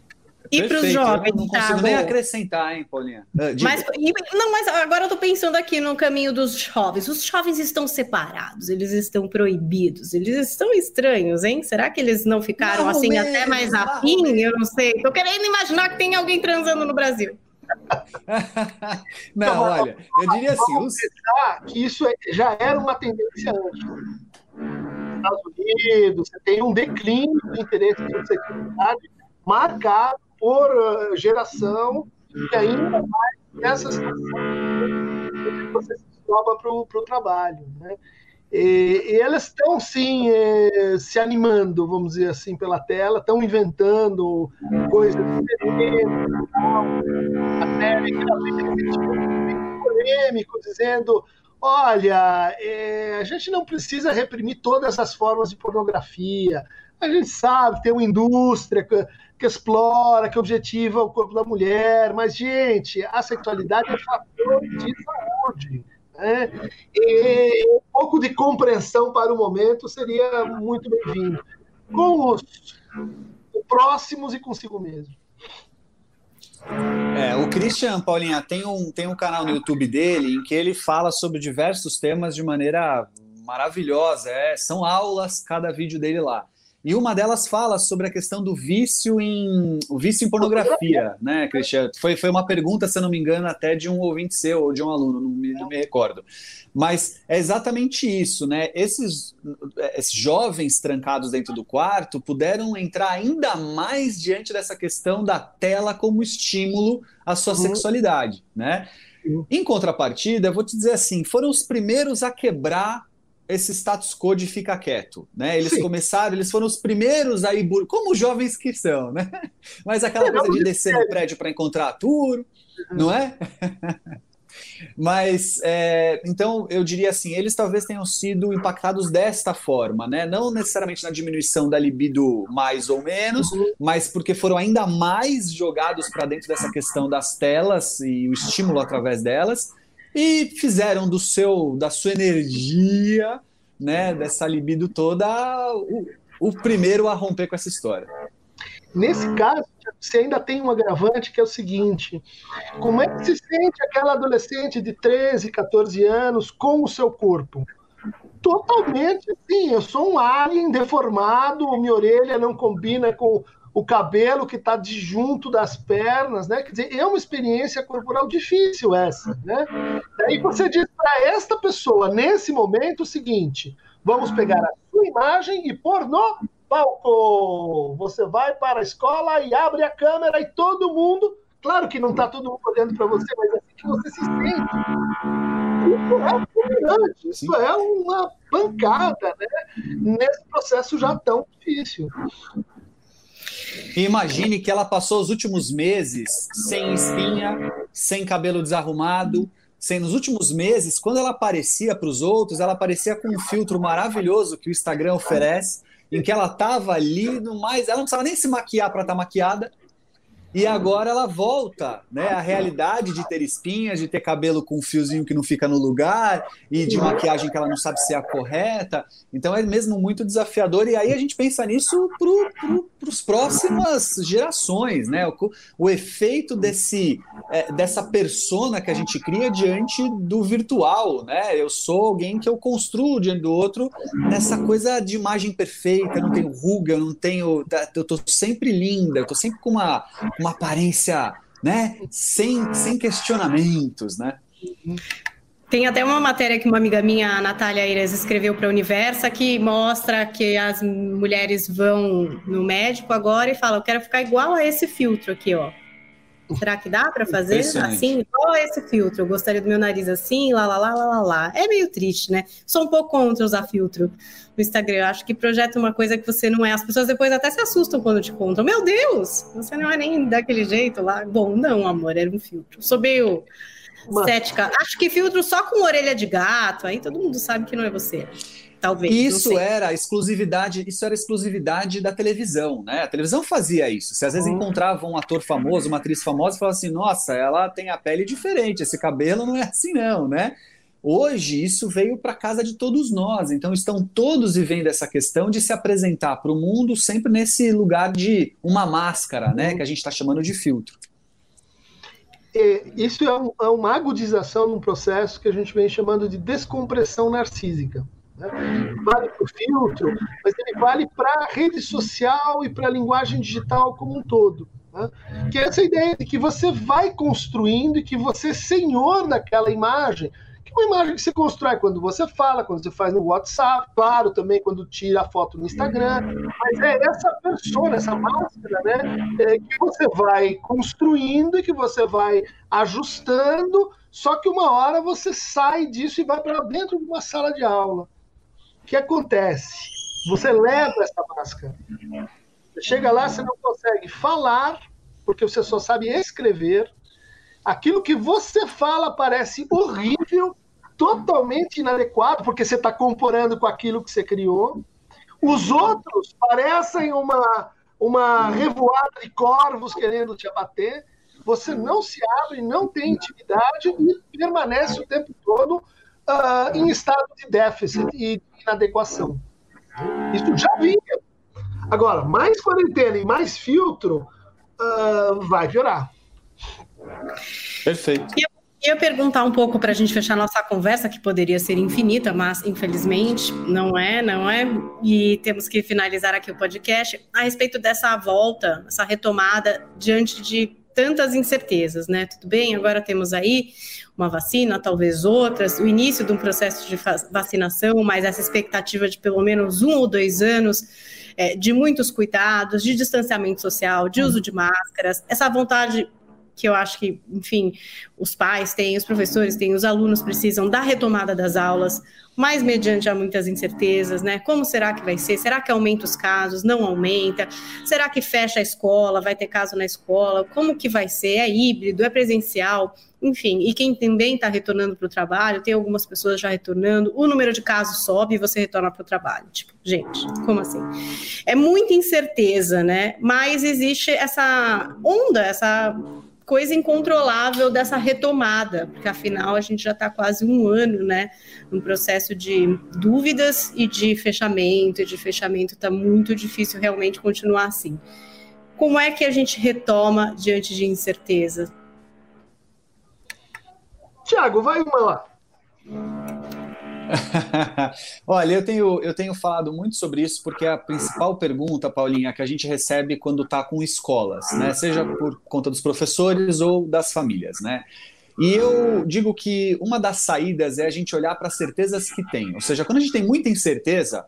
E para os jovens, eu não consigo tá, nem acrescentar, hein, Paulinha? Ah, mas, não, mas agora eu estou pensando aqui no caminho dos jovens. Os jovens estão separados, eles estão proibidos, eles estão estranhos, hein? Será que eles não ficaram não assim mesmo, até mais afim? Eu não sei. Estou querendo imaginar que tem alguém transando no Brasil. não, olha, eu diria assim. Os... Que isso é, já era uma tendência antes. Estados Unidos, você tem um declínio do interesse em sexualidade marcado por uh, geração e ainda mais nessa situação você se para o trabalho. Né? E, e, elas estão, sim, eh, se animando, vamos dizer assim, pela tela, estão inventando coisas diferentes, até polêmico, dizendo olha, é, a gente não precisa reprimir todas as formas de pornografia, a gente sabe, tem uma indústria que, explora, que objetiva o corpo da mulher, mas, gente, a sexualidade é fator de saúde. Né? E um pouco de compreensão para o momento seria muito bem-vindo. Com os próximos e consigo mesmo. É, o Christian, Paulinha, tem um, tem um canal no YouTube dele em que ele fala sobre diversos temas de maneira maravilhosa. É, são aulas cada vídeo dele lá. E uma delas fala sobre a questão do vício em o vício em pornografia, né, Cristiano? Foi, foi uma pergunta, se eu não me engano, até de um ouvinte seu ou de um aluno, não me, não me recordo. Mas é exatamente isso, né? Esses, esses jovens trancados dentro do quarto puderam entrar ainda mais diante dessa questão da tela como estímulo à sua uhum. sexualidade, né? Em contrapartida, eu vou te dizer assim, foram os primeiros a quebrar esse status quo de fica quieto, né? Eles Sim. começaram, eles foram os primeiros a ir, como jovens que são, né? Mas aquela coisa de descer no prédio para encontrar a tour, não é? Mas, é, então, eu diria assim, eles talvez tenham sido impactados desta forma, né? Não necessariamente na diminuição da libido mais ou menos, uhum. mas porque foram ainda mais jogados para dentro dessa questão das telas e o estímulo através delas, e fizeram do seu, da sua energia, né, dessa libido toda, o, o primeiro a romper com essa história. Nesse caso, tinha você ainda tem um agravante que é o seguinte: como é que se sente aquela adolescente de 13, 14 anos com o seu corpo? Totalmente assim, eu sou um alien deformado, minha orelha não combina com o cabelo que está disjunto das pernas, né? Quer dizer, é uma experiência corporal difícil essa, né? Daí você diz para esta pessoa, nesse momento, o seguinte: vamos pegar a sua imagem e pôr no palco. Você vai para a escola e abre a câmera e todo mundo. Claro que não está todo mundo olhando para você, mas é assim que você se sente. Isso é isso é uma pancada, né? Nesse processo já tão difícil. Imagine que ela passou os últimos meses sem espinha, sem cabelo desarrumado, sem nos últimos meses, quando ela aparecia para os outros, ela aparecia com um filtro maravilhoso que o Instagram oferece, em que ela estava ali no mais, ela não precisava nem se maquiar para estar tá maquiada, e agora ela volta, né? A realidade de ter espinhas, de ter cabelo com um fiozinho que não fica no lugar e de maquiagem que ela não sabe se é a correta. Então é mesmo muito desafiador. E aí a gente pensa nisso para as próximas gerações, né? O, o efeito desse, é, dessa persona que a gente cria diante do virtual, né? Eu sou alguém que eu construo diante do outro nessa coisa de imagem perfeita. Eu não tenho ruga, eu não tenho. Tá, eu tô sempre linda, eu tô sempre com uma uma aparência, né, sem, sem questionamentos, né? Tem até uma matéria que uma amiga minha, a Natália Aires, escreveu para a Universa, que mostra que as mulheres vão no médico agora e falam: Eu quero ficar igual a esse filtro aqui, ó. Será que dá para fazer assim? Qual é esse filtro? Eu gostaria do meu nariz assim, lá, lá, lá, lá, lá, lá. É meio triste, né? Sou um pouco contra usar filtro no Instagram. Eu acho que projeta uma coisa que você não é. As pessoas depois até se assustam quando te contam. Meu Deus, você não é nem daquele jeito lá. Bom, não, amor, era um filtro. Sou meio cética. Acho que filtro só com orelha de gato, aí todo mundo sabe que não é você talvez. Isso era exclusividade, isso era exclusividade da televisão, né? A televisão fazia isso. Se às vezes uhum. encontrava um ator famoso, uma atriz famosa, e falava assim: nossa, ela tem a pele diferente, esse cabelo não é assim, não, né? Hoje isso veio para casa de todos nós, então estão todos vivendo essa questão de se apresentar para o mundo sempre nesse lugar de uma máscara, né? Que a gente está chamando de filtro. É, isso é, um, é uma agudização num processo que a gente vem chamando de descompressão narcísica. Né? Vale para o filtro, mas ele vale para a rede social e para a linguagem digital como um todo. Né? Que é essa ideia de que você vai construindo e que você é senhor daquela imagem, que é uma imagem que você constrói quando você fala, quando você faz no WhatsApp, claro, também quando tira a foto no Instagram, mas é essa persona, essa máscara, né, é, que você vai construindo e que você vai ajustando, só que uma hora você sai disso e vai para dentro de uma sala de aula que acontece? Você leva essa máscara. Você chega lá, você não consegue falar, porque você só sabe escrever. Aquilo que você fala parece horrível, totalmente inadequado, porque você está comparando com aquilo que você criou. Os outros parecem uma, uma revoada de corvos querendo te abater. Você não se abre, não tem intimidade e permanece o tempo todo uh, em estado de déficit e inadequação. Isso já vinha. Agora, mais quarentena e mais filtro uh, vai piorar. Perfeito. Eu ia perguntar um pouco para a gente fechar nossa conversa, que poderia ser infinita, mas infelizmente não é, não é. E temos que finalizar aqui o podcast a respeito dessa volta, essa retomada diante de tantas incertezas, né? Tudo bem, agora temos aí uma vacina, talvez outras, o início de um processo de vacinação, mas essa expectativa de pelo menos um ou dois anos é, de muitos cuidados, de distanciamento social, de uso de máscaras, essa vontade que eu acho que, enfim, os pais têm, os professores têm, os alunos precisam da retomada das aulas, mas mediante há muitas incertezas, né? Como será que vai ser? Será que aumenta os casos? Não aumenta? Será que fecha a escola? Vai ter caso na escola? Como que vai ser? É híbrido? É presencial? Enfim, e quem também está retornando para o trabalho, tem algumas pessoas já retornando, o número de casos sobe e você retorna para o trabalho. Tipo, gente, como assim? É muita incerteza, né? Mas existe essa onda, essa coisa incontrolável dessa retomada, porque afinal a gente já está quase um ano, né, num processo de dúvidas e de fechamento, e de fechamento está muito difícil realmente continuar assim. Como é que a gente retoma diante de incerteza? Tiago, vai uma lá. Olha, eu tenho, eu tenho falado muito sobre isso porque a principal pergunta, Paulinha, que a gente recebe quando está com escolas, né? Seja por conta dos professores ou das famílias, né? E eu digo que uma das saídas é a gente olhar para as certezas que tem. Ou seja, quando a gente tem muita incerteza,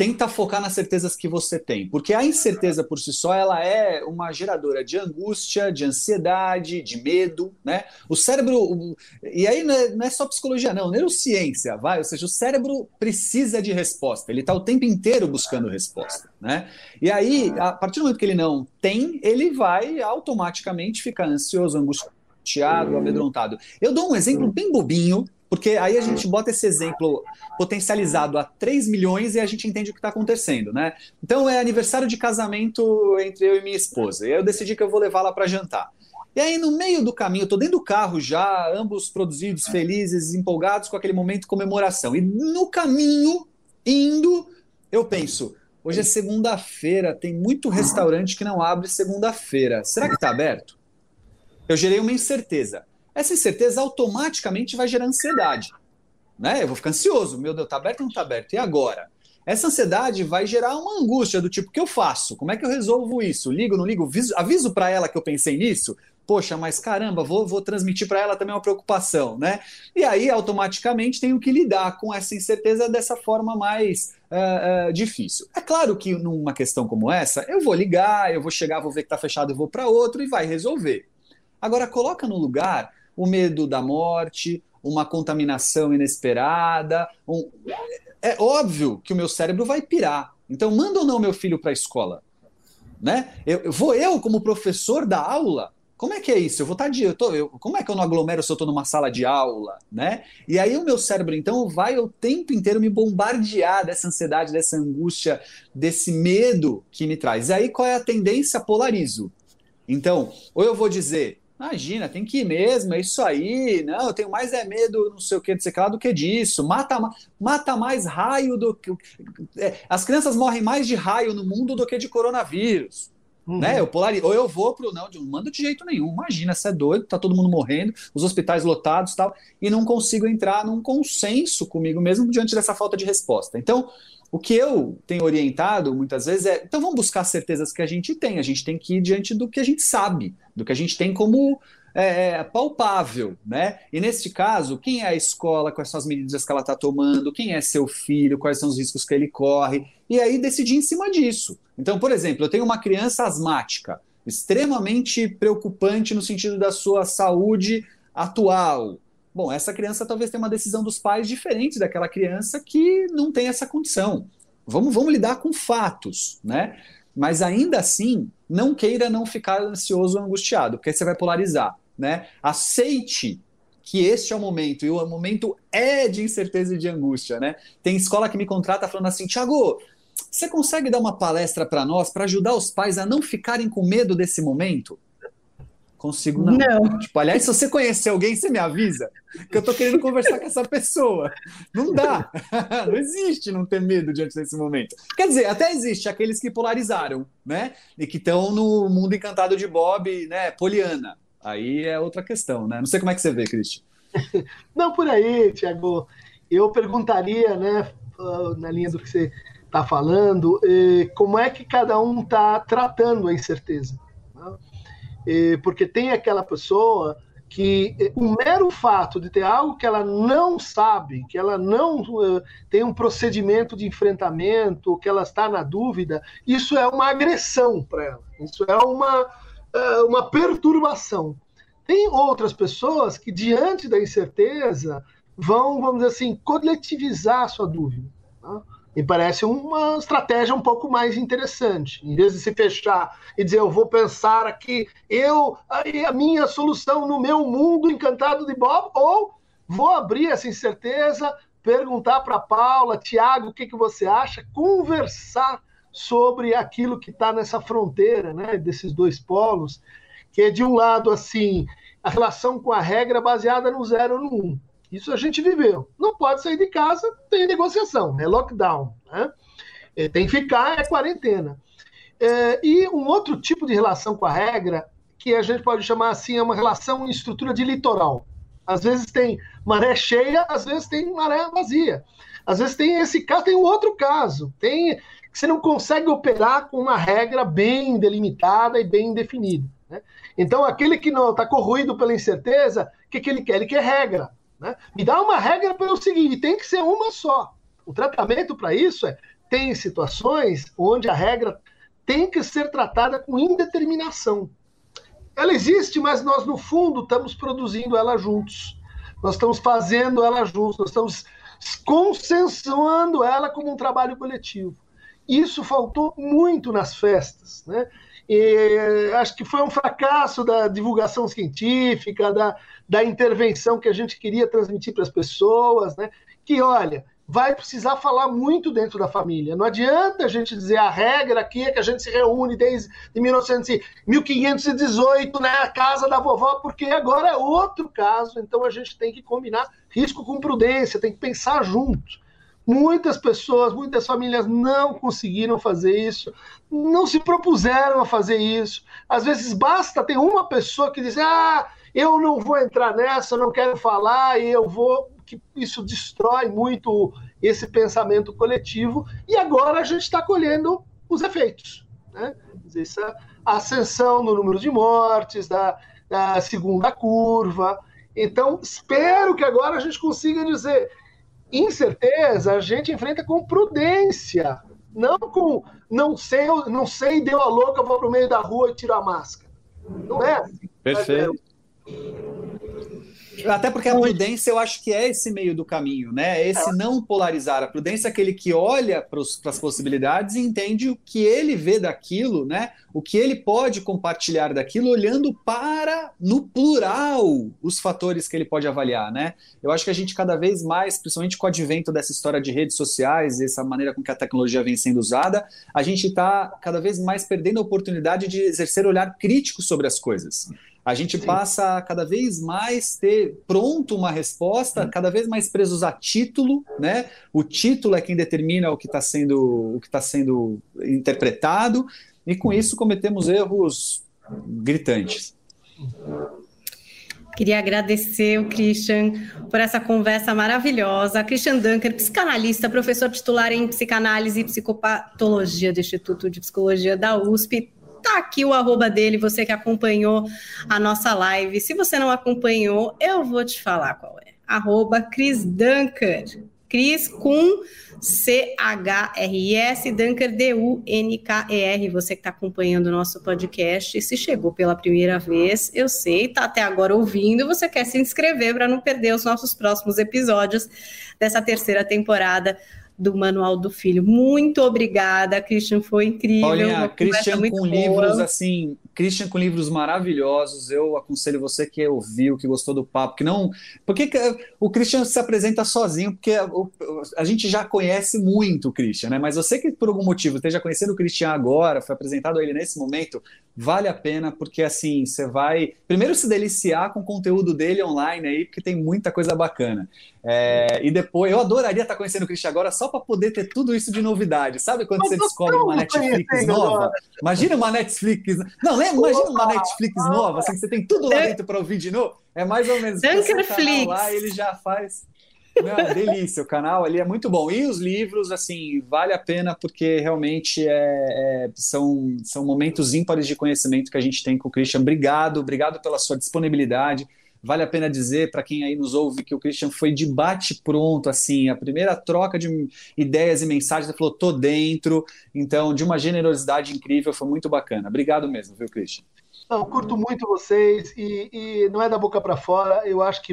tenta focar nas certezas que você tem, porque a incerteza por si só ela é uma geradora de angústia, de ansiedade, de medo, né? O cérebro e aí não é, não é só psicologia não, neurociência, vai, ou seja, o cérebro precisa de resposta, ele está o tempo inteiro buscando resposta, né? E aí, a partir do momento que ele não tem, ele vai automaticamente ficar ansioso, angustiado, amedrontado. Eu dou um exemplo bem bobinho porque aí a gente bota esse exemplo potencializado a 3 milhões e a gente entende o que está acontecendo, né? Então é aniversário de casamento entre eu e minha esposa. E aí eu decidi que eu vou levá-la para jantar. E aí, no meio do caminho, eu tô dentro do carro já, ambos produzidos, felizes, empolgados com aquele momento de comemoração. E no caminho, indo, eu penso: hoje é segunda-feira, tem muito restaurante que não abre segunda-feira. Será que está aberto? Eu gerei uma incerteza. Essa incerteza automaticamente vai gerar ansiedade. Né? Eu vou ficar ansioso, meu Deus, tá aberto ou não tá aberto? E agora? Essa ansiedade vai gerar uma angústia do tipo, o que eu faço? Como é que eu resolvo isso? Ligo, não ligo? Aviso, para ela que eu pensei nisso? Poxa, mas caramba, vou, vou transmitir para ela também uma preocupação, né? E aí, automaticamente, tenho que lidar com essa incerteza dessa forma mais uh, uh, difícil. É claro que numa questão como essa, eu vou ligar, eu vou chegar, vou ver que tá fechado, eu vou para outro e vai resolver. Agora, coloca no lugar o medo da morte, uma contaminação inesperada. Um... É óbvio que o meu cérebro vai pirar. Então, manda ou não meu filho para a escola? Né? Eu, vou eu, como professor da aula, como é que é isso? Eu vou estar tá de. Eu tô, eu, como é que eu não aglomero se eu estou numa sala de aula? Né? E aí o meu cérebro, então, vai o tempo inteiro me bombardear dessa ansiedade, dessa angústia, desse medo que me traz. E aí qual é a tendência? Polarizo. Então, ou eu vou dizer, Imagina, tem que ir mesmo, é isso aí. Não, eu tenho mais é medo, não sei o que, não sei lá, do que disso. Mata, mata mais raio do que. É, as crianças morrem mais de raio no mundo do que de coronavírus. Uhum. Né? Eu polarizo, ou eu vou pro. Não, não manda de jeito nenhum. Imagina, você é doido, tá todo mundo morrendo, os hospitais lotados tal, e não consigo entrar num consenso comigo mesmo diante dessa falta de resposta. Então, o que eu tenho orientado muitas vezes é, então vamos buscar certezas que a gente tem, a gente tem que ir diante do que a gente sabe, do que a gente tem como é, é palpável, né? E neste caso, quem é a escola, quais são as medidas que ela está tomando, quem é seu filho, quais são os riscos que ele corre, e aí decidir em cima disso. Então, por exemplo, eu tenho uma criança asmática, extremamente preocupante no sentido da sua saúde atual. Bom, essa criança talvez tenha uma decisão dos pais diferente daquela criança que não tem essa condição. Vamos, vamos lidar com fatos, né? Mas ainda assim, não queira não ficar ansioso ou angustiado, porque você vai polarizar, né? Aceite que este é o momento, e o momento é de incerteza e de angústia, né? Tem escola que me contrata falando assim, Tiago, você consegue dar uma palestra para nós para ajudar os pais a não ficarem com medo desse momento? Consigo não. não. Tipo, aliás, se você conhecer alguém, você me avisa que eu tô querendo conversar com essa pessoa. Não dá. Não existe não ter medo diante desse momento. Quer dizer, até existe aqueles que polarizaram, né? E que estão no mundo encantado de Bob, né? Poliana. Aí é outra questão, né? Não sei como é que você vê, Cristian. Não, por aí, Tiago. Eu perguntaria, né, na linha do que você está falando, eh, como é que cada um está tratando a incerteza. Porque tem aquela pessoa que o mero fato de ter algo que ela não sabe, que ela não uh, tem um procedimento de enfrentamento, que ela está na dúvida, isso é uma agressão para ela, isso é uma, uh, uma perturbação. Tem outras pessoas que, diante da incerteza, vão, vamos dizer assim, coletivizar a sua dúvida. Tá? Me parece uma estratégia um pouco mais interessante. Em vez de se fechar e dizer, eu vou pensar aqui, eu, a minha solução no meu mundo encantado de Bob, ou vou abrir essa incerteza, perguntar para Paula, Tiago, o que, que você acha, conversar sobre aquilo que está nessa fronteira, né, desses dois polos, que é de um lado assim a relação com a regra baseada no zero no um, isso a gente viveu. Não pode sair de casa, tem negociação, é lockdown. Né? É, tem que ficar, é quarentena. É, e um outro tipo de relação com a regra, que a gente pode chamar assim, é uma relação em estrutura de litoral. Às vezes tem maré cheia, às vezes tem maré vazia. Às vezes tem esse caso, tem outro caso. Tem que você não consegue operar com uma regra bem delimitada e bem definida. Né? Então, aquele que não está corroído pela incerteza, o que, que ele quer? Ele quer regra. Né? Me dá uma regra pelo seguinte: tem que ser uma só. O tratamento para isso é: tem situações onde a regra tem que ser tratada com indeterminação. Ela existe, mas nós, no fundo, estamos produzindo ela juntos. Nós estamos fazendo ela juntos, nós estamos consensuando ela como um trabalho coletivo. Isso faltou muito nas festas, né? E acho que foi um fracasso da divulgação científica, da, da intervenção que a gente queria transmitir para as pessoas, né? Que olha, vai precisar falar muito dentro da família. Não adianta a gente dizer a regra aqui é que a gente se reúne desde 1900, 1518 na casa da vovó, porque agora é outro caso, então a gente tem que combinar risco com prudência, tem que pensar junto. Muitas pessoas, muitas famílias não conseguiram fazer isso, não se propuseram a fazer isso. Às vezes basta ter uma pessoa que diz: Ah, eu não vou entrar nessa, não quero falar, e eu vou. Isso destrói muito esse pensamento coletivo, e agora a gente está colhendo os efeitos. Né? Essa ascensão no número de mortes, da, da segunda curva. Então, espero que agora a gente consiga dizer incerteza a gente enfrenta com prudência, não com não sei, não sei, deu a louca, vou pro meio da rua e tiro a máscara. Não é assim. Perfeito. Até porque a prudência eu acho que é esse meio do caminho, né? É esse é. não polarizar. A prudência é aquele que olha para as possibilidades e entende o que ele vê daquilo, né? O que ele pode compartilhar daquilo, olhando para, no plural, os fatores que ele pode avaliar, né? Eu acho que a gente cada vez mais, principalmente com o advento dessa história de redes sociais, essa maneira com que a tecnologia vem sendo usada, a gente está cada vez mais perdendo a oportunidade de exercer olhar crítico sobre as coisas. A gente Sim. passa a cada vez mais ter pronto uma resposta, Sim. cada vez mais presos a título, né? O título é quem determina o que está sendo, o que está sendo interpretado, e com isso cometemos erros gritantes. Queria agradecer o Christian por essa conversa maravilhosa. Christian Dunker, psicanalista, professor titular em psicanálise e psicopatologia do Instituto de Psicologia da USP, Tá aqui o arroba dele, você que acompanhou a nossa live. Se você não acompanhou, eu vou te falar qual é. Arroba Cris Dunker. Cris com C-H-R-S, Dunker D-U-N-K-E-R. Você que está acompanhando o nosso podcast, se chegou pela primeira vez, eu sei, está até agora ouvindo, você quer se inscrever para não perder os nossos próximos episódios dessa terceira temporada do Manual do Filho. Muito obrigada, Christian, foi incrível. Olha, Christian com boa. livros assim, Christian com livros maravilhosos. Eu aconselho você que ouviu, que gostou do papo, que não, porque o Christian se apresenta sozinho, porque a gente já conhece muito o Christian, né? Mas você que por algum motivo esteja conhecendo o Christian agora, foi apresentado a ele nesse momento, vale a pena, porque assim, você vai primeiro se deliciar com o conteúdo dele online aí, porque tem muita coisa bacana. É, e depois, eu adoraria estar conhecendo o Christian agora só para poder ter tudo isso de novidade. Sabe quando Mas você descobre uma Netflix nova? Imagina uma Netflix. Não, lembra? Imagina uma Netflix nova, assim, que você tem tudo lá dentro para ouvir de novo. É mais ou menos Dunkerflix. lá, ele já faz. Não, delícia, o canal ali é muito bom. E os livros, assim, vale a pena porque realmente é, é, são, são momentos ímpares de conhecimento que a gente tem com o Christian. Obrigado, obrigado pela sua disponibilidade. Vale a pena dizer para quem aí nos ouve que o Christian foi de bate pronto, assim, a primeira troca de ideias e mensagens, ele falou, tô dentro, então, de uma generosidade incrível, foi muito bacana. Obrigado mesmo, viu, Christian? Não, curto muito vocês e, e não é da boca para fora, eu acho que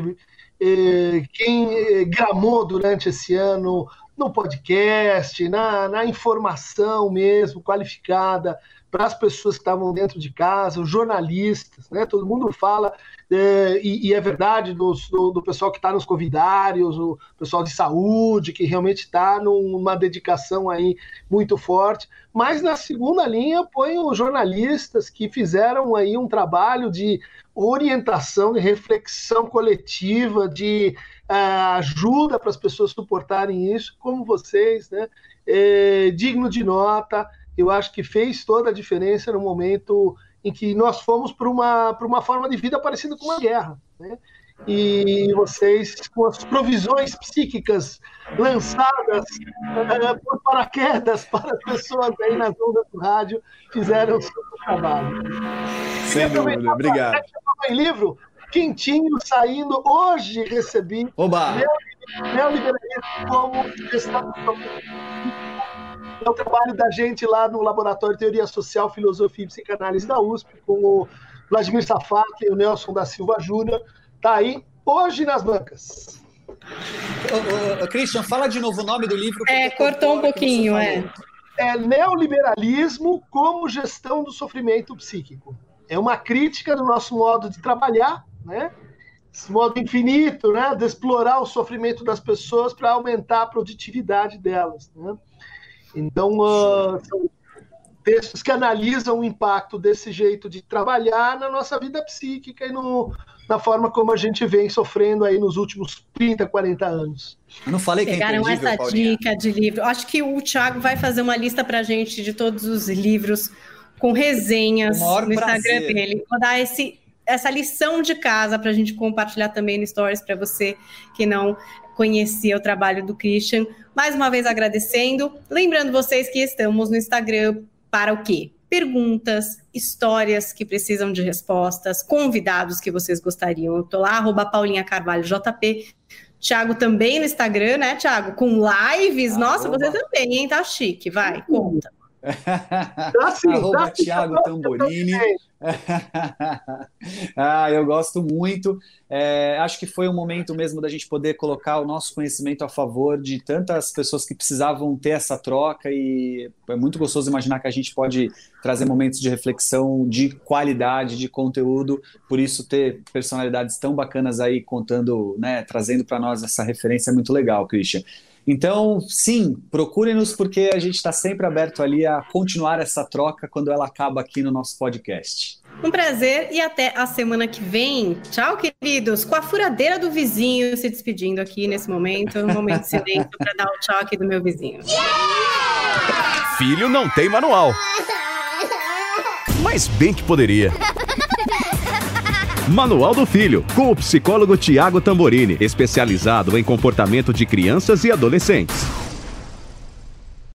eh, quem eh, gramou durante esse ano no podcast, na, na informação mesmo, qualificada, para as pessoas que estavam dentro de casa, os jornalistas, né? Todo mundo fala é, e, e, é verdade do, do, do pessoal que está nos convidários, o pessoal de saúde que realmente está numa dedicação aí muito forte. Mas na segunda linha põe os jornalistas que fizeram aí um trabalho de orientação, de reflexão coletiva, de uh, ajuda para as pessoas suportarem isso, como vocês, né? É, digno de nota eu acho que fez toda a diferença no momento em que nós fomos para uma, uma forma de vida parecida com uma guerra. Né? E vocês, com as provisões psíquicas lançadas uh, por paraquedas para as pessoas aí nas ondas do rádio, fizeram o seu trabalho. Sem dúvida, obrigado. Em livro, quentinho, saindo. Hoje recebi Oba. meu neoliberalismo como gestão é o trabalho da gente lá no Laboratório de Teoria Social, Filosofia e Psicanálise da USP, com o Vladimir Safat e o Nelson da Silva Júnior. Tá aí hoje nas bancas. Ô, ô, ô, Christian, fala de novo o nome do livro. É, cortou um pouquinho, é. É Neoliberalismo como Gestão do Sofrimento Psíquico. É uma crítica do nosso modo de trabalhar, né? Esse modo infinito, né? De explorar o sofrimento das pessoas para aumentar a produtividade delas, né? Então, uh, são textos que analisam o impacto desse jeito de trabalhar na nossa vida psíquica e no, na forma como a gente vem sofrendo aí nos últimos 30, 40 anos. Eu não falei que Pegaram é essa Paulinha. dica de livro. Acho que o Thiago vai fazer uma lista para gente de todos os livros com resenhas no Instagram prazer. dele. Vou dar esse, essa lição de casa para a gente compartilhar também no Stories para você que não conhecia o trabalho do Christian. Mais uma vez agradecendo. Lembrando vocês que estamos no Instagram para o quê? Perguntas, histórias que precisam de respostas, convidados que vocês gostariam. Eu tô lá, arroba Paulinha Carvalho JP. Tiago também no Instagram, né, Tiago? Com lives. Nossa, você também, hein? Tá chique. Vai, conta. Tá sim, Arroba tá. Thiago Tamborini. ah, eu gosto muito. É, acho que foi um momento mesmo da gente poder colocar o nosso conhecimento a favor de tantas pessoas que precisavam ter essa troca e é muito gostoso imaginar que a gente pode trazer momentos de reflexão de qualidade, de conteúdo, por isso ter personalidades tão bacanas aí contando, né, trazendo para nós essa referência é muito legal, Christian. Então, sim, procurem-nos porque a gente está sempre aberto ali a continuar essa troca quando ela acaba aqui no nosso podcast. Um prazer e até a semana que vem. Tchau, queridos. Com a furadeira do vizinho se despedindo aqui nesse momento. Um momento de silêncio para dar o tchau aqui do meu vizinho. Filho não tem manual. Mas bem que poderia. Manual do Filho, com o psicólogo Tiago Tamborini, especializado em comportamento de crianças e adolescentes.